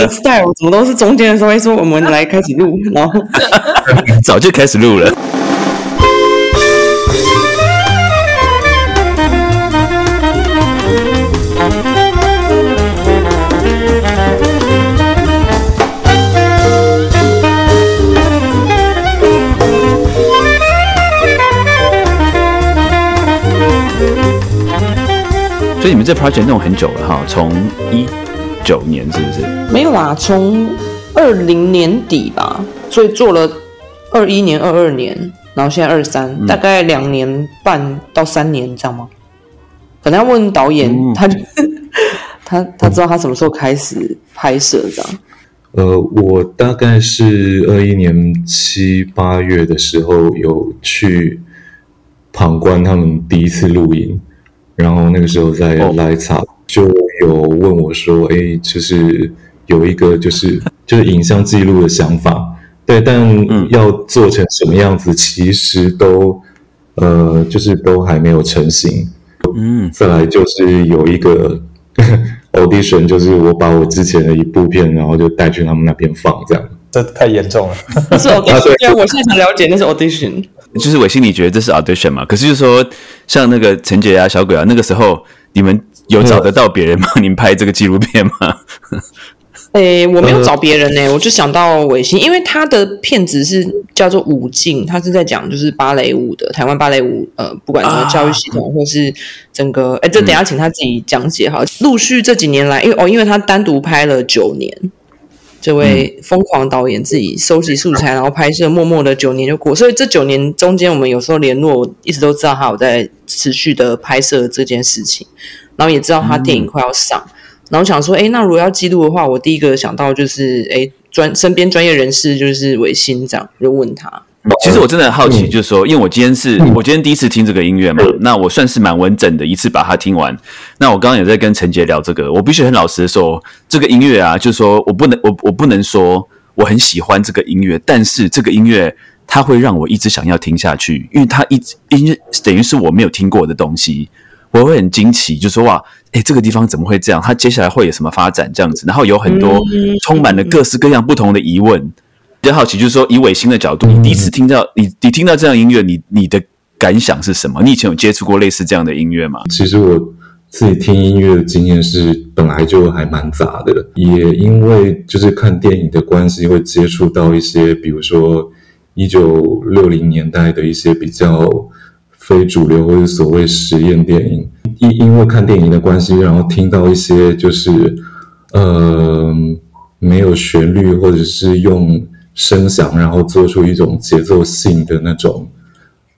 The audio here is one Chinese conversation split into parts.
的 style 怎么都是中间的时候会说我们来开始录，然后 早就开始录了。所以你们这 project 弄很久了哈，从一九年是不是？没有啦，从二零年底吧，所以做了二一年、二二年，然后现在二三，大概两年半到三年，这样吗？可能要问导演，他 他他知道他什么时候开始拍摄这样。呃，我大概是二一年七八月的时候有去旁观他们第一次录影。然后那个时候在来草就有问我说：“哎，就是有一个就是 就是影像记录的想法，对，但要做成什么样子，其实都呃就是都还没有成型。嗯，再来就是有一个 audition，就是我把我之前的一部片，然后就带去他们那边放，这样。这太严重了。是 audition，对，我现在才了解那是 audition。”就是我心里觉得这是 audition 嘛？可是就是说，像那个陈杰啊、小鬼啊，那个时候你们有找得到别人帮你们拍这个纪录片吗？诶，我没有找别人呢，我就想到伟星，因为他的片子是叫做舞镜，他是在讲就是芭蕾舞的台湾芭蕾舞，呃，不管什么教育系统或是整个，哎，这等下请他自己讲解哈。陆续这几年来，因为哦，因为他单独拍了九年。这位疯狂导演自己收集素材，然后拍摄，默默的九年就过。所以这九年中间，我们有时候联络，一直都知道他有在持续的拍摄这件事情，然后也知道他电影快要上。然后想说，哎，那如果要记录的话，我第一个想到就是，哎，专身边专业人士就是韦新长，就问他。其实我真的很好奇，就是说，因为我今天是我今天第一次听这个音乐嘛，那我算是蛮完整的一次把它听完。那我刚刚也在跟陈杰聊这个，我必须很老实的说，这个音乐啊，就是说我不能我我不能说我很喜欢这个音乐，但是这个音乐它会让我一直想要听下去，因为它一音乐等于是我没有听过的东西，我会很惊奇，就说哇，诶，这个地方怎么会这样？它接下来会有什么发展？这样子，然后有很多充满了各式各样不同的疑问。比较好奇，就是说以伟星的角度，你第一次听到你你听到这样音乐，你你的感想是什么？你以前有接触过类似这样的音乐吗？其实我自己听音乐的经验是本来就还蛮杂的，也因为就是看电影的关系，会接触到一些，比如说一九六零年代的一些比较非主流或者所谓实验电影。因因为看电影的关系，然后听到一些就是呃没有旋律，或者是用。声响，然后做出一种节奏性的那种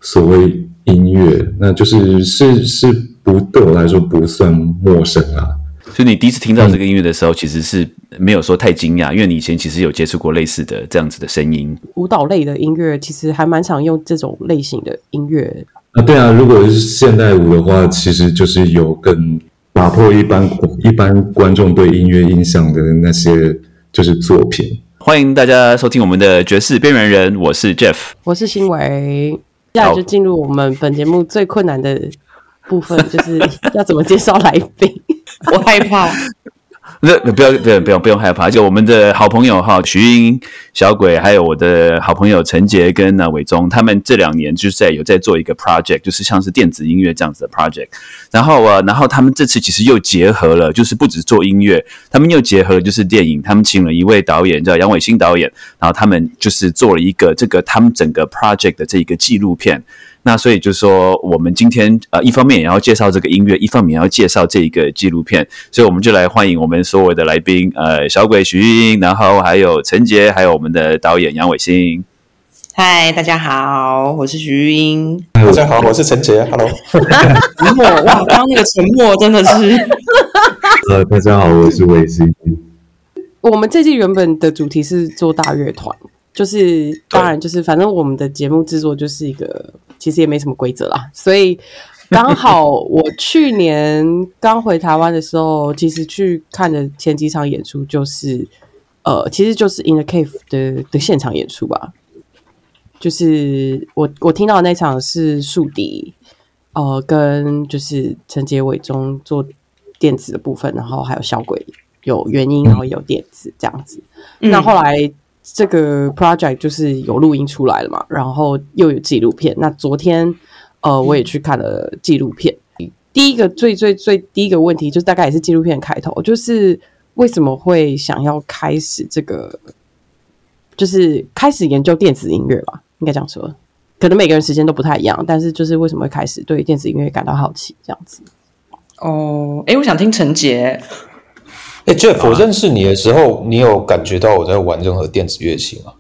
所谓音乐，那就是是是不对我来说不算陌生啊。所以你第一次听到这个音乐的时候，其实是没有说太惊讶，因为你以前其实有接触过类似的这样子的声音。舞蹈类的音乐其实还蛮常用这种类型的音乐啊。对啊，如果是现代舞的话，其实就是有更打破一般一般观众对音乐印象的那些就是作品。欢迎大家收听我们的爵士边缘人，我是 Jeff，我是新伟，接下来就进入我们本节目最困难的部分，就是要怎么介绍来宾，我害怕。那不要不要不用不用害怕，就我们的好朋友哈，徐英、小鬼，还有我的好朋友陈杰跟那伟忠，他们这两年就是在有在做一个 project，就是像是电子音乐这样子的 project。然后啊，然后他们这次其实又结合了，就是不止做音乐，他们又结合就是电影，他们请了一位导演叫杨伟新导演，然后他们就是做了一个这个他们整个 project 的这个纪录片。那所以就是说，我们今天呃，一方面也要介绍这个音乐，一方面也要介绍这一个纪录片，所以我们就来欢迎我们所有的来宾，呃，小鬼徐玉英，然后还有陈杰，还有我们的导演杨伟新。嗨，大家好，我是徐玉英。大家好，我是陈杰。Hello。沉默哇，刚刚那个沉默真的是。呃，大家好，我是伟新。我们这季原本的主题是做大乐团。就是当然，就是反正我们的节目制作就是一个，其实也没什么规则啦。所以刚好我去年刚回台湾的时候，其实去看的前几场演出就是呃，其实就是 In the Cave 的的现场演出吧。就是我我听到的那场是树迪，呃，跟就是陈杰伟中做电子的部分，然后还有小鬼有原音，然后有电子这样子。嗯那后来这个 project 就是有录音出来了嘛，然后又有纪录片。那昨天呃，我也去看了纪录片。第一个最最最第一个问题，就是大概也是纪录片开头，就是为什么会想要开始这个，就是开始研究电子音乐吧，应该这样说。可能每个人时间都不太一样，但是就是为什么会开始对电子音乐感到好奇，这样子。哦，哎，我想听陈杰，哎，Jeff，我认识你的时候，你有感觉到我在玩任何电子乐器吗？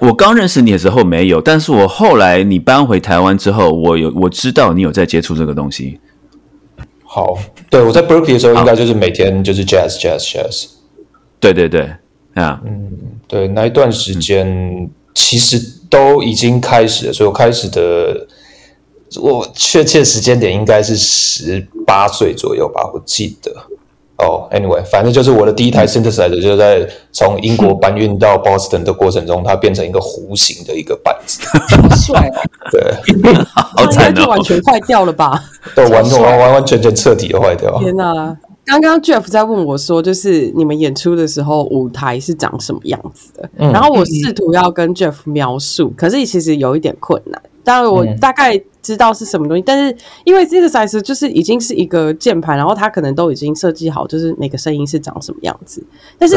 我刚认识你的时候没有，但是我后来你搬回台湾之后，我有我知道你有在接触这个东西。好，对我在 Berkeley 的时候，应该就是每天就是 Jazz Jazz Jazz。对对对，啊，嗯对，那一段时间其实都已经开始了，所以我开始的，我确切时间点应该是十八岁左右吧，我记得。哦、a n y w a y 反正就是我的第一台 synthesizer 就在从英国搬运到 Boston 的过程中，它变成一个弧形的一个板子，好帅哦！对，好惨哦那就完！全坏掉了吧？对完完完完全全彻底的坏掉。天哪！刚刚 Jeff 在问我说，就是你们演出的时候舞台是长什么样子的？嗯然后我试图要跟 Jeff 描述，可是其实有一点困难。当然，我嗯。大概知道是什么东西，但是因为 synthesizer 就是已经是一个键盘，然后它可能都已经设计好，就是每个声音是长什么样子。但是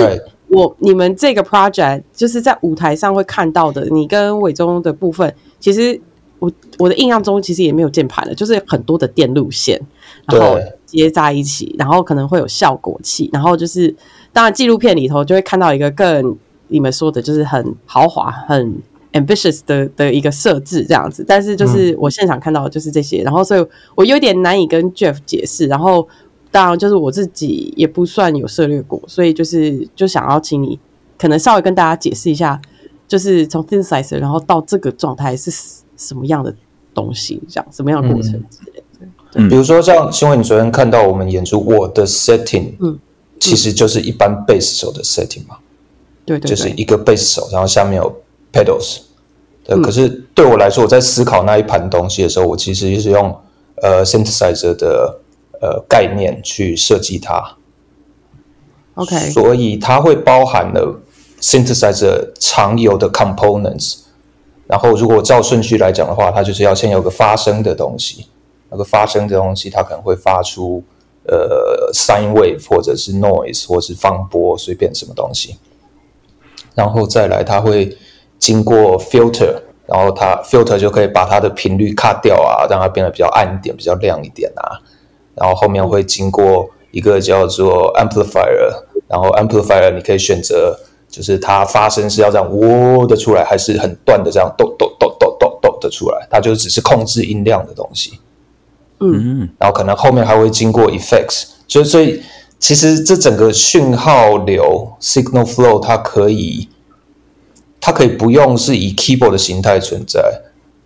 我你们这个 project 就是在舞台上会看到的，你跟伟忠的部分，其实我我的印象中其实也没有键盘了，就是很多的电路线，然后接在一起，然后可能会有效果器，然后就是当然纪录片里头就会看到一个更你们说的就是很豪华、很 ambitious 的的一个设置这样子，但是就是我现场看到的就是这些，然后所以我有点难以跟 Jeff 解释，然后当然就是我自己也不算有涉猎过，所以就是就想要请你可能稍微跟大家解释一下，就是从 synthesizer 然后到这个状态是什么样的东西，这样什么样的过程之类的。比如说像新闻，你昨天看到我们演出，我的 setting，嗯其实就是一般贝斯手的 setting 嘛，对对对，就是一个贝斯手，然后下面有 pedals。对，嗯可是对我来说，我在思考那一盘东西的时候，我其实就是用呃 synthesizer 的呃概念去设计它，OK，所以它会包含了 synthesizer 常有的 components。然后，如果照顺序来讲的话，它就是要先有个发声的东西，那个发声的东西，它可能会发出呃 sine wave 或者是 noise 或是放波，随便什么东西。然后再来，它会经过 filter，然后它 filter 就可以把它的频率 cut 掉啊，让它变得比较暗一点、比较亮一点啊。然后后面会经过一个叫做 amplifier，然后 amplifier 你可以选择，就是它发声是要这样喔的出来，还是很断的这样咚咚咚咚咚咚的出来，它就只是控制音量的东西。嗯，然后可能后面还会经过 effects，所以所以其实这整个讯号流 signal flow 它可以，它可以不用是以 keyboard 的形态存在，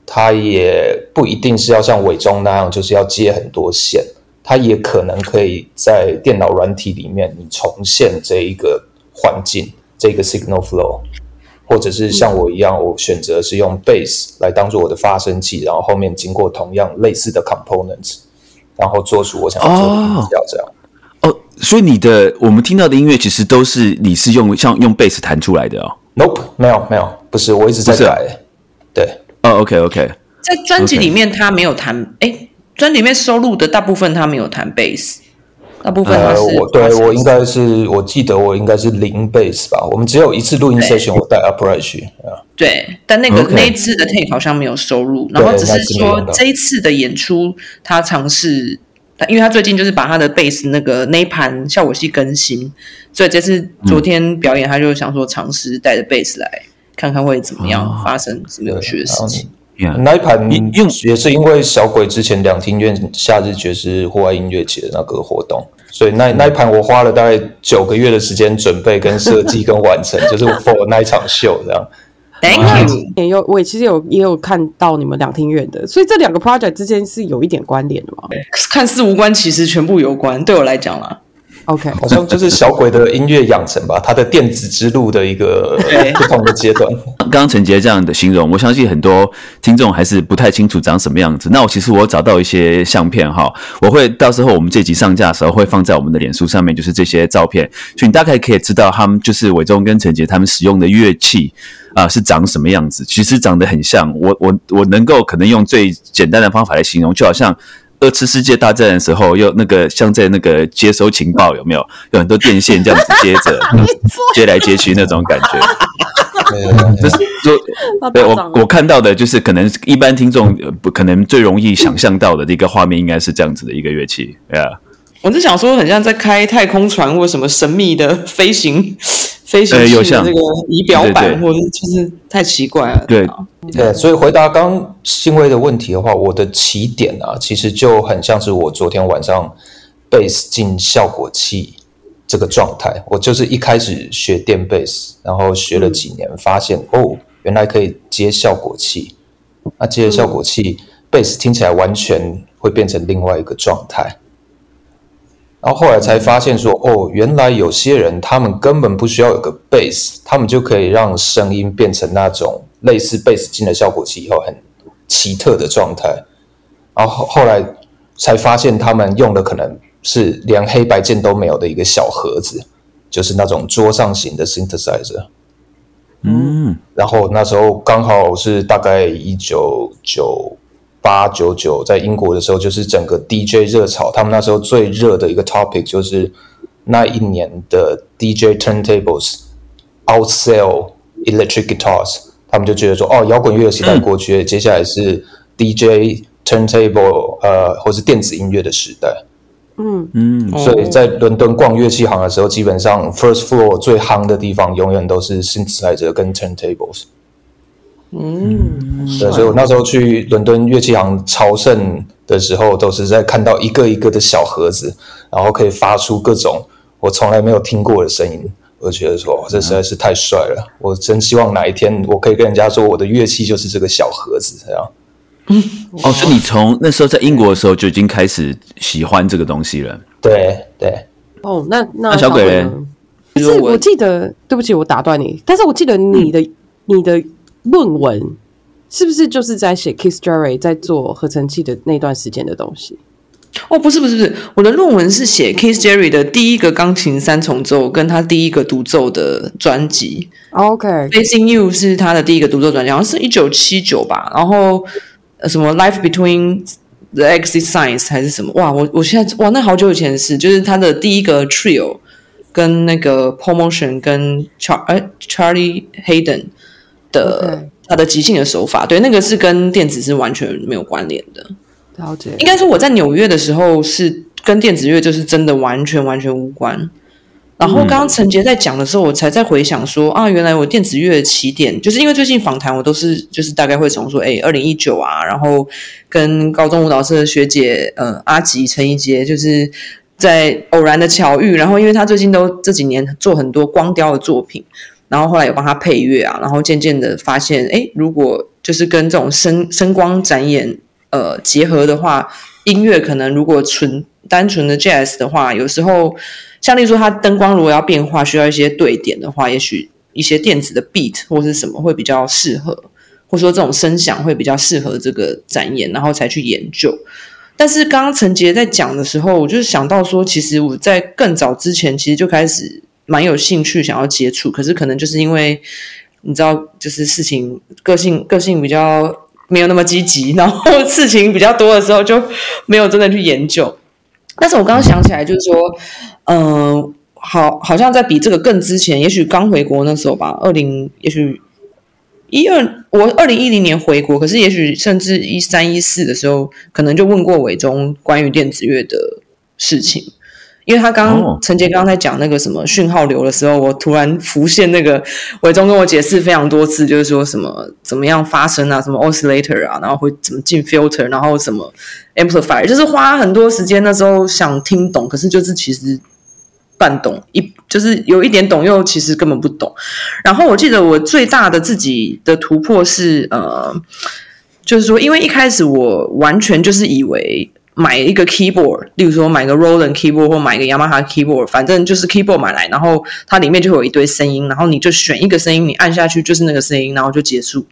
它也不一定是要像伪中那样，就是要接很多线，它也可能可以在电脑软体里面你重现这一个环境，这个 signal flow。或者是像我一样，我选择是用 bass 来当做我的发声器，然后后面经过同样类似的 components，然后做出我想要做的音效，这样。哦，所以你的我们听到的音乐其实都是你是用像用贝斯弹出来的哦。Nope，没有没有，不是，我一直在改。对，哦，OK OK，在专辑里面他没有弹，哎，专辑里面收录的大部分他没有弹贝斯，大部分他呃，是我对我应该是，我记得我应该是零 bass 吧。我们只有一次录音 session，我带 upright 去啊。对，但那个那一次的 take 好像没有收录，然后只是说这一次的演出他尝试，他因为他最近就是把他的贝斯那个那一盘效果器更新，所以这次昨天表演他就想说尝试带着贝斯来看看会怎么样，哦发生什么有趣的事情。Yeah 那一盘你用也是因为小鬼之前两厅院夏日爵士户外音乐节的那个活动，所以那那一盘我花了大概九个月的时间准备、跟设计、跟完成，就是 for 那一场秀这样。Thank you。也有我其实有也有看到你们两厅院的，所以这两个 project 之间是有一点关联的嘛？看似无关，其实全部有关。对我来讲啦，OK，好像就是小鬼的音乐养成吧，他的电子之路的一个不同的阶段。刚刚陈杰这样的形容，我相信很多听众还是不太清楚长什么样子。那我其实我找到一些相片哈，我会到时候我们这集上架的时候会放在我们的脸书上面，就是这些照片，所以你大概可以知道他们就是伟忠跟陈杰他们使用的乐器啊、是长什么样子。其实长得很像，我我我能够可能用最简单的方法来形容，就好像。二次世界大战的时候，又那个像在那个接收情报，有没有？有很多电线这样子接着 接来接去那种感觉？对就是就对我我看到的就是可能一般听众可能最容易想象到的一个画面，应该是这样子的一个乐器，对啊，我是想说，很像在开太空船或什么神秘的飞行飞行器的那个仪表板，或者就是太奇怪了。对啊对，所以回答刚刚新威的问题的话，我的起点啊，其实就很像是我昨天晚上 bass 进效果器这个状态。我就是一开始学电 bass，，然后学了几年，发现哦，原来可以接效果器。那接了效果器，bass 听起来完全会变成另外一个状态。然后后来才发现说，哦，原来有些人他们根本不需要有个 bass，他们就可以让声音变成那种类似 bass 进了效果器以后很奇特的状态。然后后后来才发现，他们用的可能是连黑白键都没有的一个小盒子，就是那种桌上型的 synthesizer。嗯，然后那时候刚好是大概一九九八九九，在英国的时候，就是整个 DJ 热潮，他们那时候最热的一个 topic 就是那一年的 DJ turntables outsell electric guitars，他们就觉得说，哦，摇滚乐的时代过去了，接下来是 DJ turntable 呃，或是电子音乐的时代。嗯，嗯，哦所以在伦敦逛乐器行的时候，基本上 first floor 最夯的地方永远都是 synthesizer 跟 turntables。嗯，对，所以我那时候去伦敦乐器行朝圣的时候，都是在看到一个一个的小盒子，然后可以发出各种我从来没有听过的声音。我就觉得说，这实在是太帅了！我真希望哪一天我可以跟人家说，我的乐器就是这个小盒子，这样。哦，所以你从那时候在英国的时候就已经开始喜欢这个东西了。对对，哦，那那那小鬼嘞呢？是我记得，对不起，我打断你，但是我记得你的、你的论文是不是就是在写 Keith Jarrett 在做合成器的那段时间的东西？哦，不是不是不是，我的论文是写 Keith Jerry 的第一个钢琴三重奏跟他第一个独奏的专辑。OK，Facing You 是他的第一个独奏专辑，好像是一九七九吧。然后呃什么 Life Between the Exit Signs 还是什么？哇，我我现在哇，那好久以前的事，就是他的第一个 Trio 跟那个 Paul Motion 跟 Char 呃 Charlie Hayden 的他的即兴的手法，对，那个是跟电子是完全没有关联的。了解。应该说我在纽约的时候是跟电子乐就是真的完全完全无关。然后刚刚陈杰在讲的时候，我才在回想说啊，原来我电子乐的起点就是因为最近访谈我都是就是大概会从说哎二零一九啊，然后跟高中舞蹈社的学姐呃阿吉陈怡杰就是在偶然的巧遇，然后因为他最近都这几年做很多光雕的作品，然后后来有帮他配乐啊，然后渐渐的发现，哎，如果就是跟这种声声光展演呃结合的话，音乐可能如果纯单纯的 jazz 的话，有时候像例如说它灯光如果要变化，需要一些对点的话，也许一些电子的 beat 或是什么会比较适合，或者说这种声响会比较适合这个展演，然后才去研究。但是刚刚陈杰在讲的时候，我就想到说，其实我在更早之前其实就开始蛮有兴趣想要接触，可是可能就是因为你知道，就是事情个性个性比较没有那么积极，然后事情比较多的时候就没有真的去研究。但是我刚刚想起来，就是说，嗯、好，好像在比这个更之前，也许刚回国那时候吧，二零，也许一二，我二零一零年回国，可是也许甚至一三一四的时候，可能就问过伟忠关于电子乐的事情。因为他刚陈杰刚刚在讲那个什么讯号流的时候，我突然浮现那个伟忠跟我解释非常多次，就是说什么怎么样发生啊，什么 oscillator 啊，然后会怎么进 filter，然后什么 amplifier，就是花很多时间。那时候想听懂，可是就是其实半懂一，就是有一点懂，又其实根本不懂。然后我记得我最大的自己的突破是呃，就是说，因为一开始我完全就是以为买一个 keyboard，例如说买个 Roland keyboard 或买个 Yamaha keyboard，反正就是 keyboard 买来，然后它里面就会有一堆声音，然后你就选一个声音，你按下去就是那个声音，然后就结束。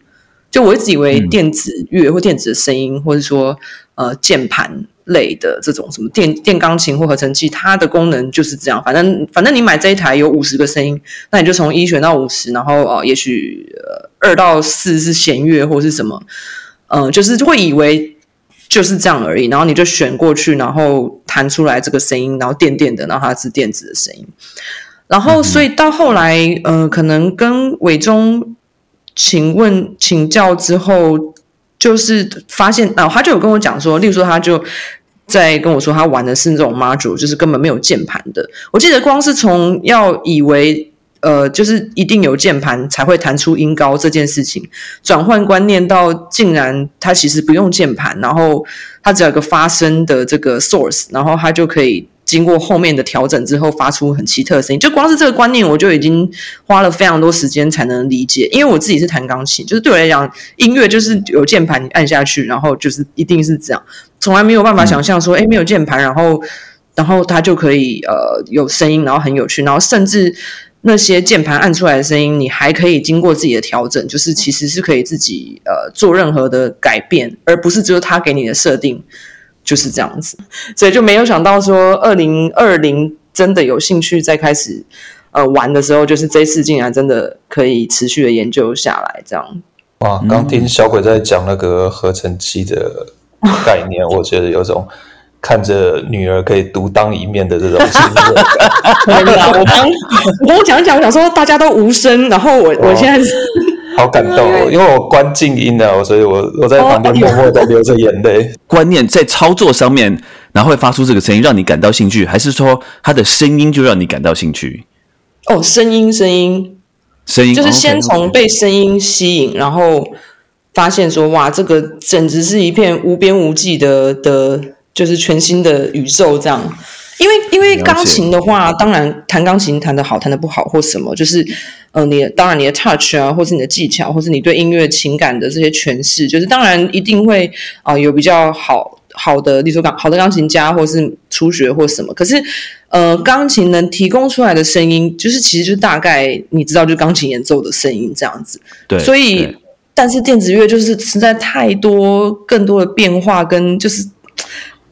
就我一直以为电子乐或电子的声音，或者说呃键盘类的这种什么电电钢琴或合成器，它的功能就是这样。反正反正你买这一台有五十个声音，那你就从一选到五十，然后呃也许二到四是弦乐或是什么，呃就是会以为。就是这样而已，然后你就选过去，然后弹出来这个声音，然后电电的，然后它是电子的声音，然后所以到后来，呃，可能跟伟忠请问请教之后，就是发现啊，他就有跟我讲说，例如说他就在跟我说，他玩的是那种 module，就是根本没有键盘的。我记得光是从要以为。呃，就是一定有键盘才会弹出音高这件事情，转换观念到竟然它其实不用键盘，然后它只要有个发声的这个 source，然后它就可以经过后面的调整之后发出很奇特的声音。就光是这个观念，我就已经花了非常多时间才能理解。因为我自己是弹钢琴，就是对我来讲，音乐就是有键盘你按下去，然后就是一定是这样，从来没有办法想象说，哎，没有键盘，然后然后它就可以呃有声音，然后很有趣，然后甚至。那些键盘按出来的声音，你还可以经过自己的调整，就是其实是可以自己呃做任何的改变，而不是只有他给你的设定就是这样子。所以就没有想到说，二零二零真的有兴趣再开始呃玩的时候，就是这次竟然真的可以持续的研究下来，这样。哇，刚听小鬼在讲那个合成器的概念，我觉得有种。看着女儿可以独当一面的这种心情，我刚我跟我讲讲，我想说大家都无声，然后我我现在是 好感动，因为我关静音了，所以我我在旁边默默的流着眼泪。观念在操作上面，然后会发出这个声音，让你感到兴趣，还是说它的声音就让你感到兴趣？哦，声音，声音，声音，就是先从被声音吸引，然后发现说哇，这个简直是一片无边无际的的。就是全新的宇宙这样，因为因为钢琴的话，当然弹钢琴弹的好，弹的不好或什么，就是呃，你当然你的 touch 啊，或是你的技巧，或是你对音乐情感的这些诠释，就是当然一定会啊有比较好好的，例如说钢好的钢琴家，或是初学或什么。可是呃，钢琴能提供出来的声音，就是其实就大概你知道，就钢琴演奏的声音这样子。对，所以但是电子乐就是实在太多更多的变化跟就是。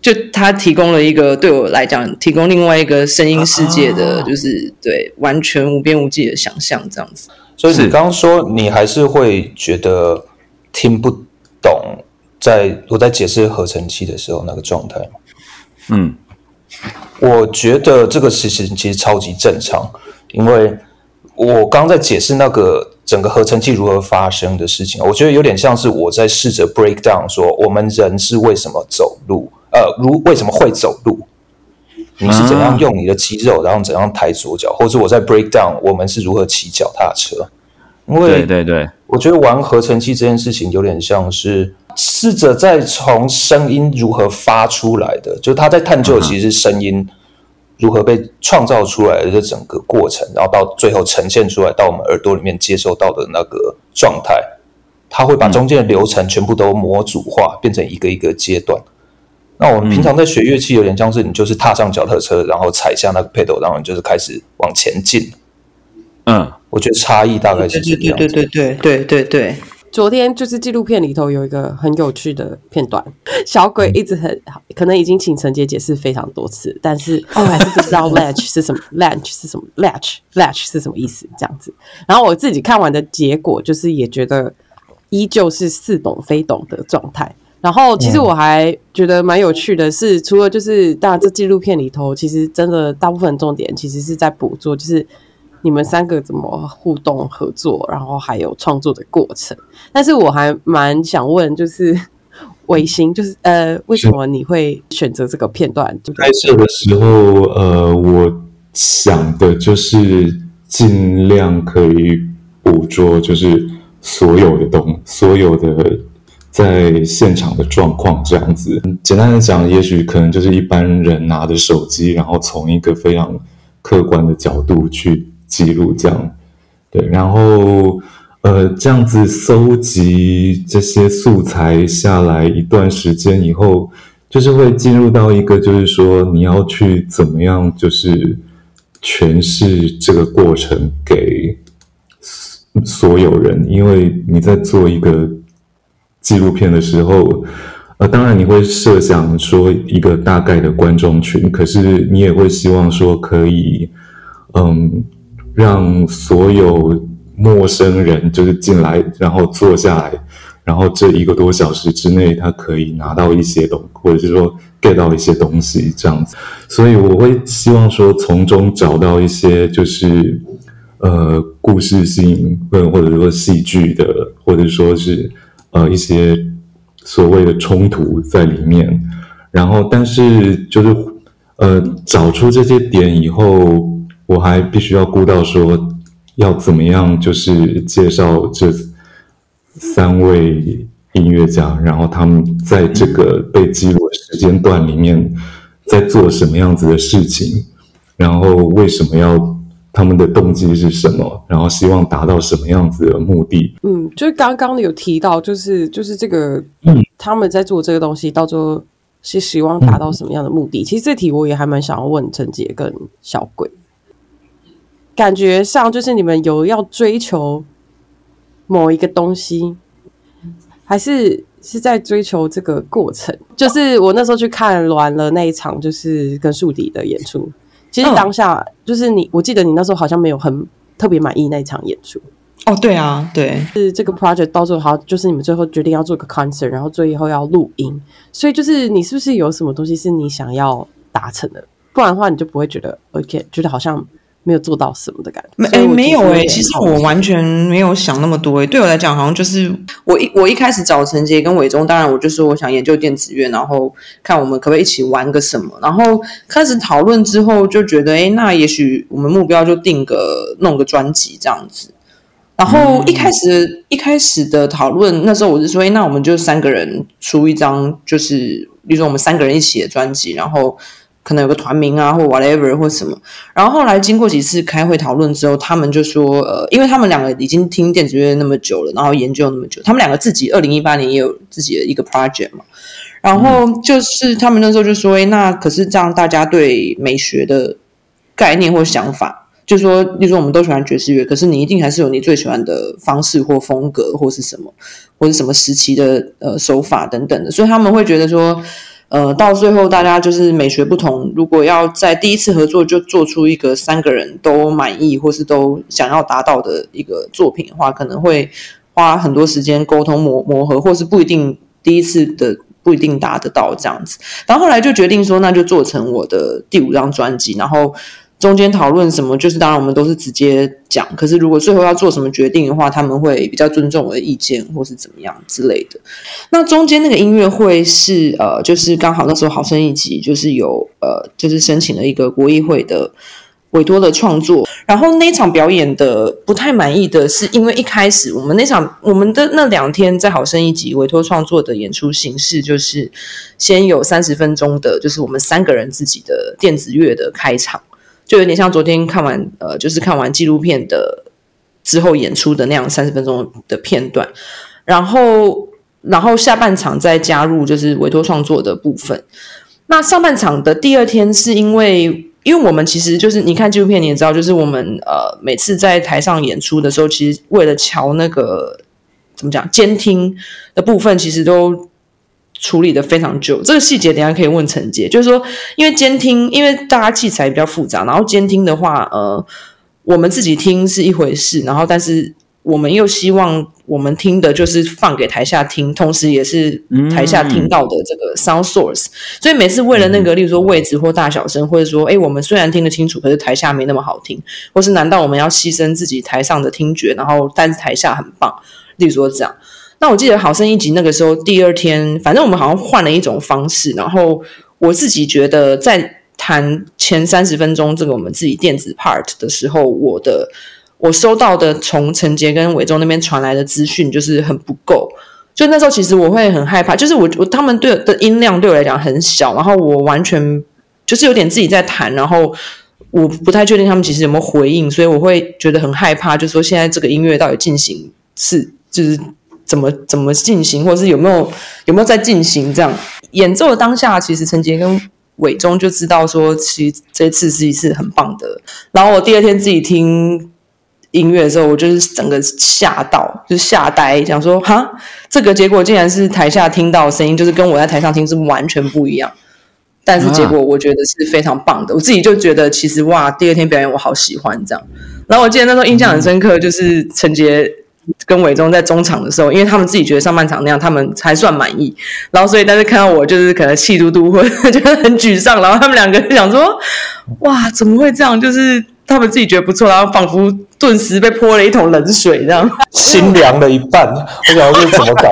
就他提供了一个对我来讲，提供另外一个声音世界的，就是对完全无边无际的想象这样子。所以你刚刚说你还是会觉得听不懂，在我在解释合成器的时候那个状态吗？嗯，我觉得这个事情其实超级正常，因为我刚在解释那个。整个合成器如何发生的事情，我觉得有点像是我在试着 break down 说，我们人是为什么走路，呃，如为什么会走路？你是怎样用你的肌肉，然后怎样抬左脚，或者我在 break down 我们是如何骑脚踏车？因为对对对，我觉得玩合成器这件事情有点像是试着在从声音如何发出来的，就他在探究其实是声音。如何被创造出来的这整个过程，然后到最后呈现出来到我们耳朵里面接收到的那个状态，他会把中间的流程全部都模组化，变成一个一个阶段。那我们平常在学乐器，有点像是你就是踏上脚踏车，然后踩下那个 pedal，然后你就是开始往前进。嗯，我觉得差异大概是这样。对对对对对对对。昨天就是纪录片里头有一个很有趣的片段，小鬼一直很可能已经请陈杰解释非常多次，但是 我还是不知道 latch 是什么，latch 是什么，latch latch 是什么意思这样子。然后我自己看完的结果就是也觉得依旧是似懂非懂的状态。然后其实我还觉得蛮有趣的是，除了就是当然这纪录片里头其实真的大部分重点其实是在捕捉就是。你们三个怎么互动合作，然后还有创作的过程？但是我还蛮想问，就是伟星，就是呃，为什么你会选择这个片段？拍摄的时候，呃，我想的就是尽量可以捕捉，就是所有的东，所有的在现场的状况这样子。简单的讲，也许可能就是一般人拿着手机，然后从一个非常客观的角度去。记录这样，对，然后呃，这样子搜集这些素材下来一段时间以后，就是会进入到一个，就是说你要去怎么样，就是诠释这个过程给所有人，因为你在做一个纪录片的时候，呃，当然你会设想说一个大概的观众群，可是你也会希望说可以，嗯，让所有陌生人就是进来，然后坐下来。然后这一个多小时之内，他可以拿到一些东，或者是说 get 到一些东西这样子。所以我会希望说，从中找到一些就是呃故事性，或或者说戏剧的，或者说是呃一些所谓的冲突在里面。然后，但是就是呃找出这些点以后，我还必须要顾到说要怎么样，就是介绍这。三位音乐家，然后他们在这个被记录的时间段里面，在做什么样子的事情，然后为什么要他们的动机是什么，然后希望达到什么样子的目的？嗯，就是刚刚有提到，就是就是这个，嗯，他们在做这个东西，到最后是希望达到什么样的目的？其实这题我也还蛮想要问陈杰跟小鬼，感觉上就是你们有要追求。某一个东西，还是是在追求这个过程。就是我那时候去看完了那一场，就是跟树敌的演出。其实当下就是你，我记得你那时候好像没有很特别满意那一场演出。哦，对啊，对，是这个 project 到最后好，就是你们最后决定要做个 concert，然后最后要录音。所以就是你是不是有什么东西是你想要达成的？不然的话，你就不会觉得 OK，觉得好像。没有做到什么的感觉，没哎，没有哎，其实我完全没有想那么多哎。对我来讲，好像就是我一我一开始找陈杰跟伟忠，当然我就说我想研究电子乐，然后看我们可不可以一起玩个什么。然后开始讨论之后，就觉得哎，那也许我们目标就定个弄个专辑这样子。然后一开始一开始的讨论，那时候我是说，哎，那我们就三个人出一张，就是比如说我们三个人一起的专辑，然后。可能有个团名啊，或 whatever 或什么，然后后来经过几次开会讨论之后，他们就说，呃，因为他们两个已经听电子乐那么久了，然后研究那么久，他们两个自己二零一八年也有自己的一个 project 嘛，然后就是他们那时候就说，哎，那可是这样，大家对美学的概念或想法，就说，例如说我们都喜欢爵士乐，可是你一定还是有你最喜欢的方式或风格或是什么，或是什么时期的呃手法等等的，所以他们会觉得说。呃，到最后大家就是美学不同，如果要在第一次合作就做出一个三个人都满意或是都想要达到的一个作品的话，可能会花很多时间沟通磨磨合，或是不一定第一次的不一定达得到这样子。然后后来就决定说，那就做成我的第五张专辑，然后。中间讨论什么，就是当然我们都是直接讲。可是如果最后要做什么决定的话，他们会比较尊重我的意见，或是怎么样之类的。那中间那个音乐会是呃，就是刚好那时候好声一集，就是有呃，就是申请了一个国议会的委托的创作。然后那场表演的不太满意的是，因为一开始我们那场我们的那两天在好声一集委托创作的演出形式，就是先有三十分钟的，就是我们三个人自己的电子乐的开场。就有点像昨天看完呃，就是看完纪录片的之后演出的那样三十分钟的片段，然后然后下半场再加入就是委托创作的部分。那上半场的第二天是因为，因为我们其实就是你看纪录片你也知道，就是我们呃每次在台上演出的时候，其实为了瞧那个怎么讲监听的部分，其实都。处理的非常久，这个细节等下可以问陈杰。就是说，因为监听，因为大家器材比较复杂，然后监听的话，呃，我们自己听是一回事，然后但是我们又希望我们听的就是放给台下听，同时也是台下听到的这个 sound source。所以每次为了那个，例如说位置或大小声，或者说，哎，我们虽然听得清楚，可是台下没那么好听，或是难道我们要牺牲自己台上的听觉，然后但是台下很棒？例如说这样。那我记得好声一集那个时候，第二天，反正我们好像换了一种方式。然后我自己觉得，在谈前三十分钟这个我们自己电子 part 的时候，我的我收到的从陈杰跟伟忠那边传来的资讯就是很不够。就那时候，其实我会很害怕，就是我我他们对的音量对我来讲很小，然后我完全就是有点自己在谈，然后我不太确定他们其实有没有回应，所以我会觉得很害怕，就是说现在这个音乐到底进行是就是。怎么怎么进行，或者是有没有有没有在进行这样？演奏的当下，其实陈杰跟伟忠就知道说，其实这次是一次很棒的。然后我第二天自己听音乐的时候，我就是整个吓到，就吓呆，想说哈，这个结果竟然是台下听到的声音，就是跟我在台上听是完全不一样。但是结果我觉得是非常棒的，我自己就觉得其实哇，第二天表演我好喜欢这样。然后我记得那时候印象很深刻，就是陈杰跟伟忠在中场的时候，因为他们自己觉得上半场那样他们还算满意，然后所以但是看到我就是可能气嘟嘟或者 觉得很沮丧，然后他们两个就想说哇怎么会这样？就是他们自己觉得不错，然后仿佛顿时被泼了一桶冷水这样，心凉了一半。我想说怎么搞？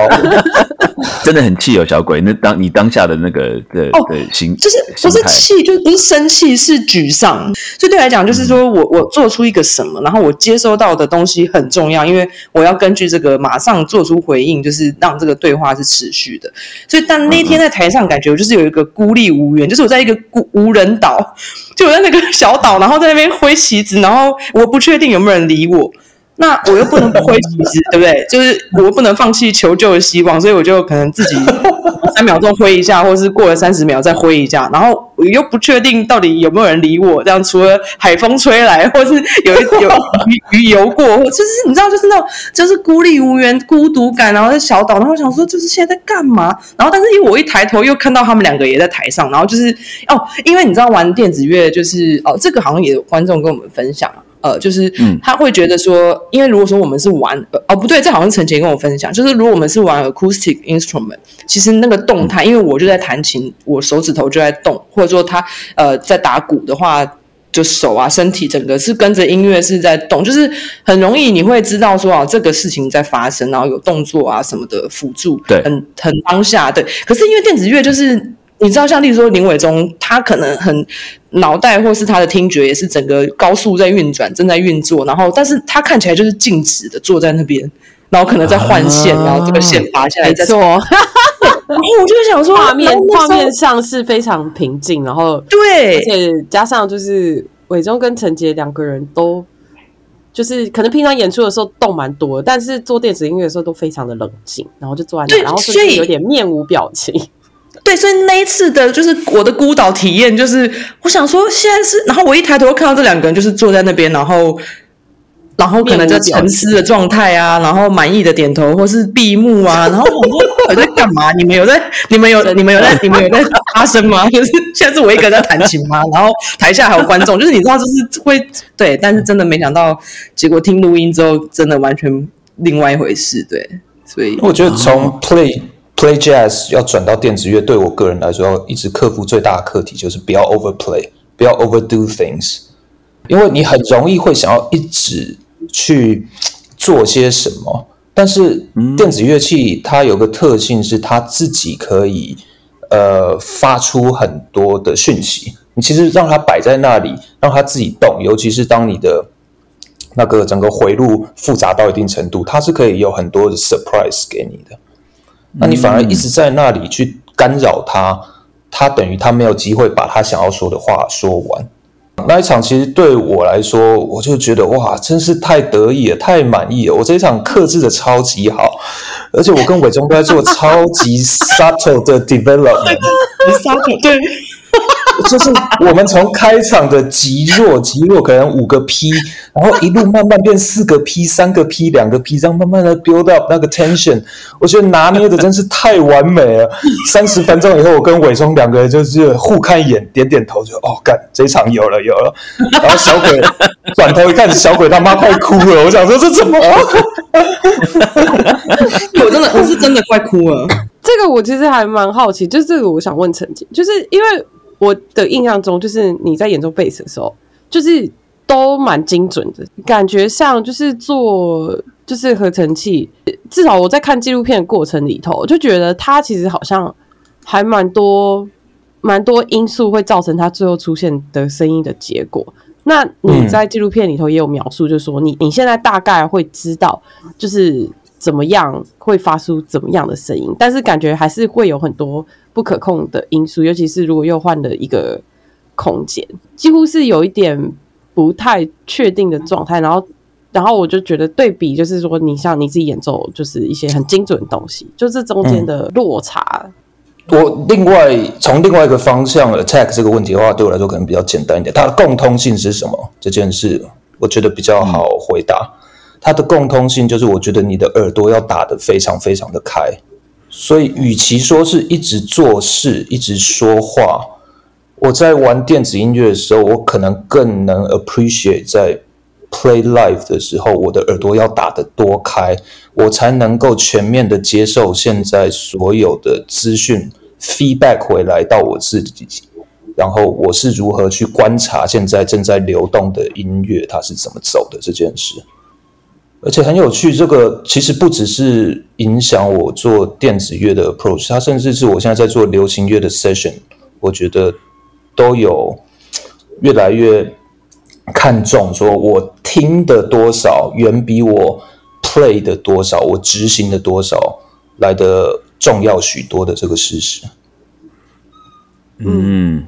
真的很气哦，小鬼。那当你当下的那个的的心，就是不是气，就是不是生气，是沮丧。所以对来讲，就是说我我做出一个什么，然后我接收到的东西很重要，因为我要根据这个马上做出回应，就是让这个对话是持续的。所以但那天在台上，感觉我就是有一个孤立无援，就是我在一个孤无人岛，就我在那个小岛，然后在那边挥旗子，然后我不确定有没有人理我。那我又不能不挥旗子，对不对？就是我又不能放弃求救的希望，所以我就可能自己 三秒钟挥一下，或者是过了三十秒再挥一下。然后我又不确定到底有没有人理我，这样除了海风吹来，或是有有鱼鱼游过，就是你知道，就是那种就是孤立无援、孤独感，然后在小岛，然后想说就是现在在干嘛？然后但是因为我一抬头又看到他们两个也在台上，然后就是哦，因为你知道玩电子乐就是哦，这个好像也有观众跟我们分享。呃，就是他会觉得说，因为如果说我们是玩，哦不对，这好像陈杰跟我分享，就是如果我们是玩 acoustic instrument，其实那个动态，因为我就在弹琴，我手指头就在动，或者说他呃在打鼓的话，就手啊身体整个是跟着音乐是在动，就是很容易你会知道说啊这个事情在发生，然后有动作啊什么的辅助，对，很很当下，对。可是因为电子乐就是。你知道，像例如说林伟忠，他可能很脑袋或是他的听觉也是整个高速在运转，正在运作，然后但是他看起来就是静止的坐在那边，然后可能在换线，然后这个线拔下来再做。然后我就想说，画面画面上是非常平静，然后对，而且加上就是伟忠跟陈杰两个人都就是可能平常演出的时候动蛮多，但是做电子音乐的时候都非常的冷静，然后就坐在那，然后所以有点面无表情。对，所以那一次的就是我的孤岛体验，就是我想说现在是，然后我一抬头看到这两个人就是坐在那边，然后，然后可能在沉思的状态啊，然后满意的点头或是闭目啊，然后我说我在干嘛？你们有在？你们有？你们有在？你们有在发声吗？就是现在是我一个人在弹琴吗？然后台下还有观众，就是你知道，就是会对，但是真的没想到，结果听录音之后，真的完全另外一回事。对，所以我觉得从 play。Play jazz 要转到电子乐，对我个人来说，要一直克服最大的课题就是不要 overplay，不要 overdo things，因为你很容易会想要一直去做些什么。但是电子乐器它有个特性是它自己可以呃发出很多的讯息，你其实让它摆在那里，让它自己动，尤其是当你的那个整个回路复杂到一定程度，它是可以有很多的 surprise 给你的。那你反而一直在那里去干扰他，他等于他没有机会把他想要说的话说完。那一场其实对我来说，我就觉得哇，真是太得意了，太满意了。我这一场克制的超级好，而且我跟伟忠都在做超级 subtle 的 development，对。就是我们从开场的极弱极弱，可能五个 P，然后一路慢慢变四个 P、三个 P、两个 P，这样慢慢的 build up 那个 tension，我觉得拿捏的真是太完美了。三十分钟以后，我跟伟忠两个人就是互看一眼，点点头，就哦，干，这场有了有了。然后小鬼转头一看，小鬼他妈快哭了。我想说这怎么？我真的我是真的快哭了。这个我其实还蛮好奇，就是这个我想问陈姐，就是因为。我的印象中，就是你在演奏贝斯的时候，就是都蛮精准的，感觉上就是做就是合成器。至少我在看纪录片的过程里头，就觉得它其实好像还蛮多蛮多因素会造成它最后出现的声音的结果。那你在纪录片里头也有描述，就是说你你现在大概会知道，就是怎么样会发出怎么样的声音，但是感觉还是会有很多。不可控的因素，尤其是如果又换了一个空间，几乎是有一点不太确定的状态。然后，然后我就觉得对比，就是说，你像你自己演奏，就是一些很精准的东西，就这中间的落差，我另外从另外一个方向 attack 这个问题的话，对我来说可能比较简单一点。它的共通性是什么？这件事我觉得比较好回答。它的共通性就是，我觉得你的耳朵要打得非常非常的开。所以，与其说是一直做事、一直说话，我在玩电子音乐的时候，我可能更能 appreciate 在 play live 的时候，我的耳朵要打得多开，我才能够全面的接受现在所有的资讯 feedback 回来到我自己，然后我是如何去观察现在正在流动的音乐，它是怎么走的这件事。而且很有趣，这个其实不只是影响我做电子乐的 approach，它甚至是我现在在做流行乐的 session，我觉得都有越来越看重，说我听的多少远比我 play 的多少，我执行的多少来的重要许多的这个事实。嗯，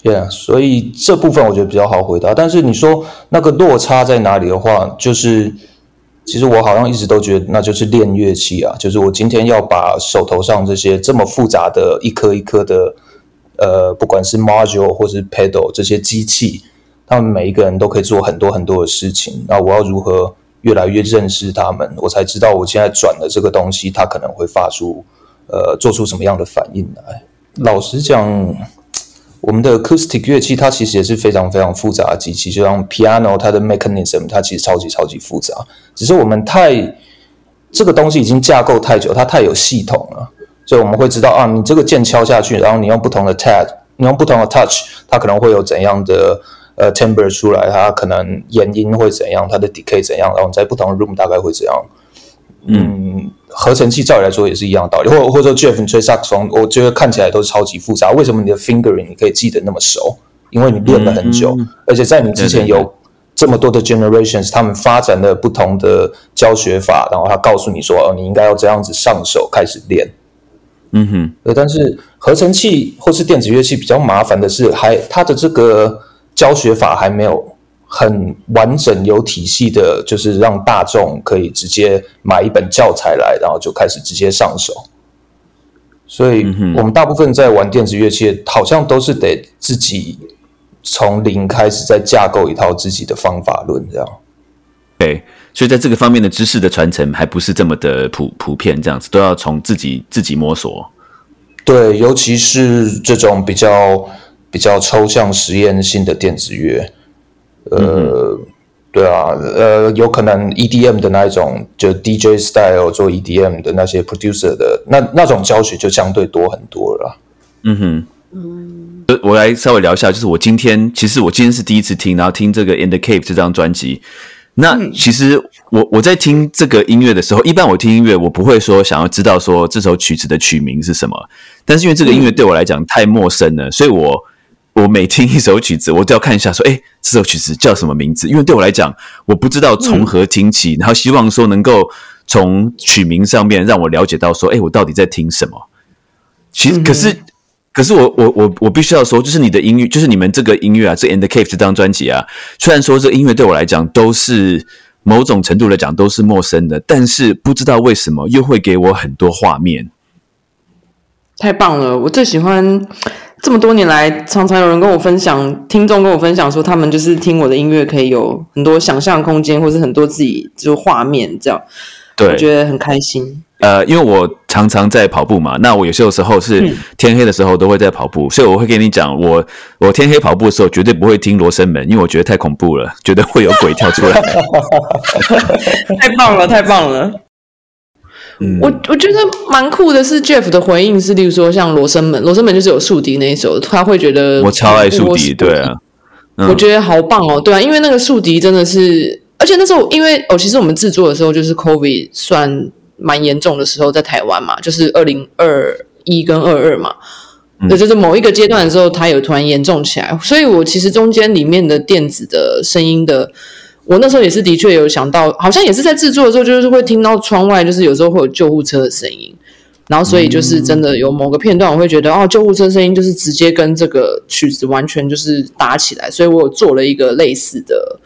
对啊，所以这部分我觉得比较好回答。但是你说那个落差在哪里的话，就是。其实我好像一直都觉得，那就是练乐器啊，就是我今天要把手头上这些这么复杂的一颗一颗的，呃，不管是 module 或是 pedal 这些机器，他们每一个人都可以做很多很多的事情。那我要如何越来越认识他们，我才知道我现在转的这个东西，它可能会发出呃，做出什么样的反应来。老实讲。我们的 acoustic 乐器，它其实也是非常非常复杂的机器，就像 piano，它的 mechanism 它其实超级超级复杂。只是我们太这个东西已经架构太久，它太有系统了，所以我们会知道啊，你这个键敲下去，然后你用不同的 tap，你用不同的 touch，它可能会有怎样的呃 timbre 出来，它可能延音会怎样，它的 decay 怎样，然后你在不同的 room 大概会怎样。嗯，合成器照理来说也是一样的道理，或或者说 Jeff 你吹萨克斯风，我觉得看起来都是超级复杂。为什么你的 fingering 你可以记得那么熟？因为你练了很久，而且在你之前有这么多的 generations，他们发展了不同的教学法，然后他告诉你说，哦，你应该要这样子上手开始练。嗯哼，呃，但是合成器或是电子乐器比较麻烦的是，还它的这个教学法还没有。很完整、有体系的，就是让大众可以直接买一本教材来，然后就开始直接上手。所以，我们大部分在玩电子乐器，好像都是得自己从零开始，再架构一套自己的方法论，这样。对，所以在这个方面的知识的传承还不是这么的普普遍，这样子都要从自己自己摸索。对，尤其是这种比较比较抽象、实验性的电子乐。呃，对啊，呃，有可能 EDM 的那一种，就 DJ style 做 EDM 的那些 producer 的那那种教学就相对多很多了。嗯哼，嗯，我来稍微聊一下，就是我今天其实我今天是第一次听，然后听这个 In the Cave 这张专辑。那其实我我在听这个音乐的时候，一般我听音乐我不会说想要知道说这首曲子的曲名是什么，但是因为这个音乐对我来讲太陌生了，所以我。我每听一首曲子，我都要看一下，说，哎，这首曲子叫什么名字？因为对我来讲，我不知道从何听起，然后希望说能够从曲名上面让我了解到，说，哎，我到底在听什么？其实，可是，可是，我，我，我，我必须要说，就是你的音乐，就是你们这个音乐啊，这《In the Cave》这张专辑啊，虽然说这音乐对我来讲都是某种程度来讲都是陌生的，但是不知道为什么又会给我很多画面。太棒了！我最喜欢。这么多年来，常常有人跟我分享，听众跟我分享说，他们就是听我的音乐，可以有很多想象空间，或是很多自己就画面，这样，对，我觉得很开心。呃，因为我常常在跑步嘛，那我有些时候是天黑的时候都会在跑步，所以我会跟你讲，我我天黑跑步的时候绝对不会听《罗生门》，因为我觉得太恐怖了，觉得会有鬼跳出来。太棒了，太棒了。我我觉得蛮酷的是 Jeff 的回应是，例如说像《罗生门》，《罗生门》就是有竖笛那一首，他会觉得我超爱竖笛，对啊，我觉得好棒哦，对啊，因为那个竖笛真的是，而且那时候因为哦，其实我们制作的时候就是 COVID 算蛮严重的时候，在台湾嘛，就是二零二一跟二二嘛，那就是某一个阶段的时候，它有突然严重起来，所以我其实中间里面的电子的声音的。我那时候也是的确有想到，好像也是在制作的时候，就是会听到窗外，就是有时候会有救护车的声音，然后所以就是真的有某个片段，我会觉得哦，救护车声音就是直接跟这个曲子完全就是搭起来，所以我有做了一个类似的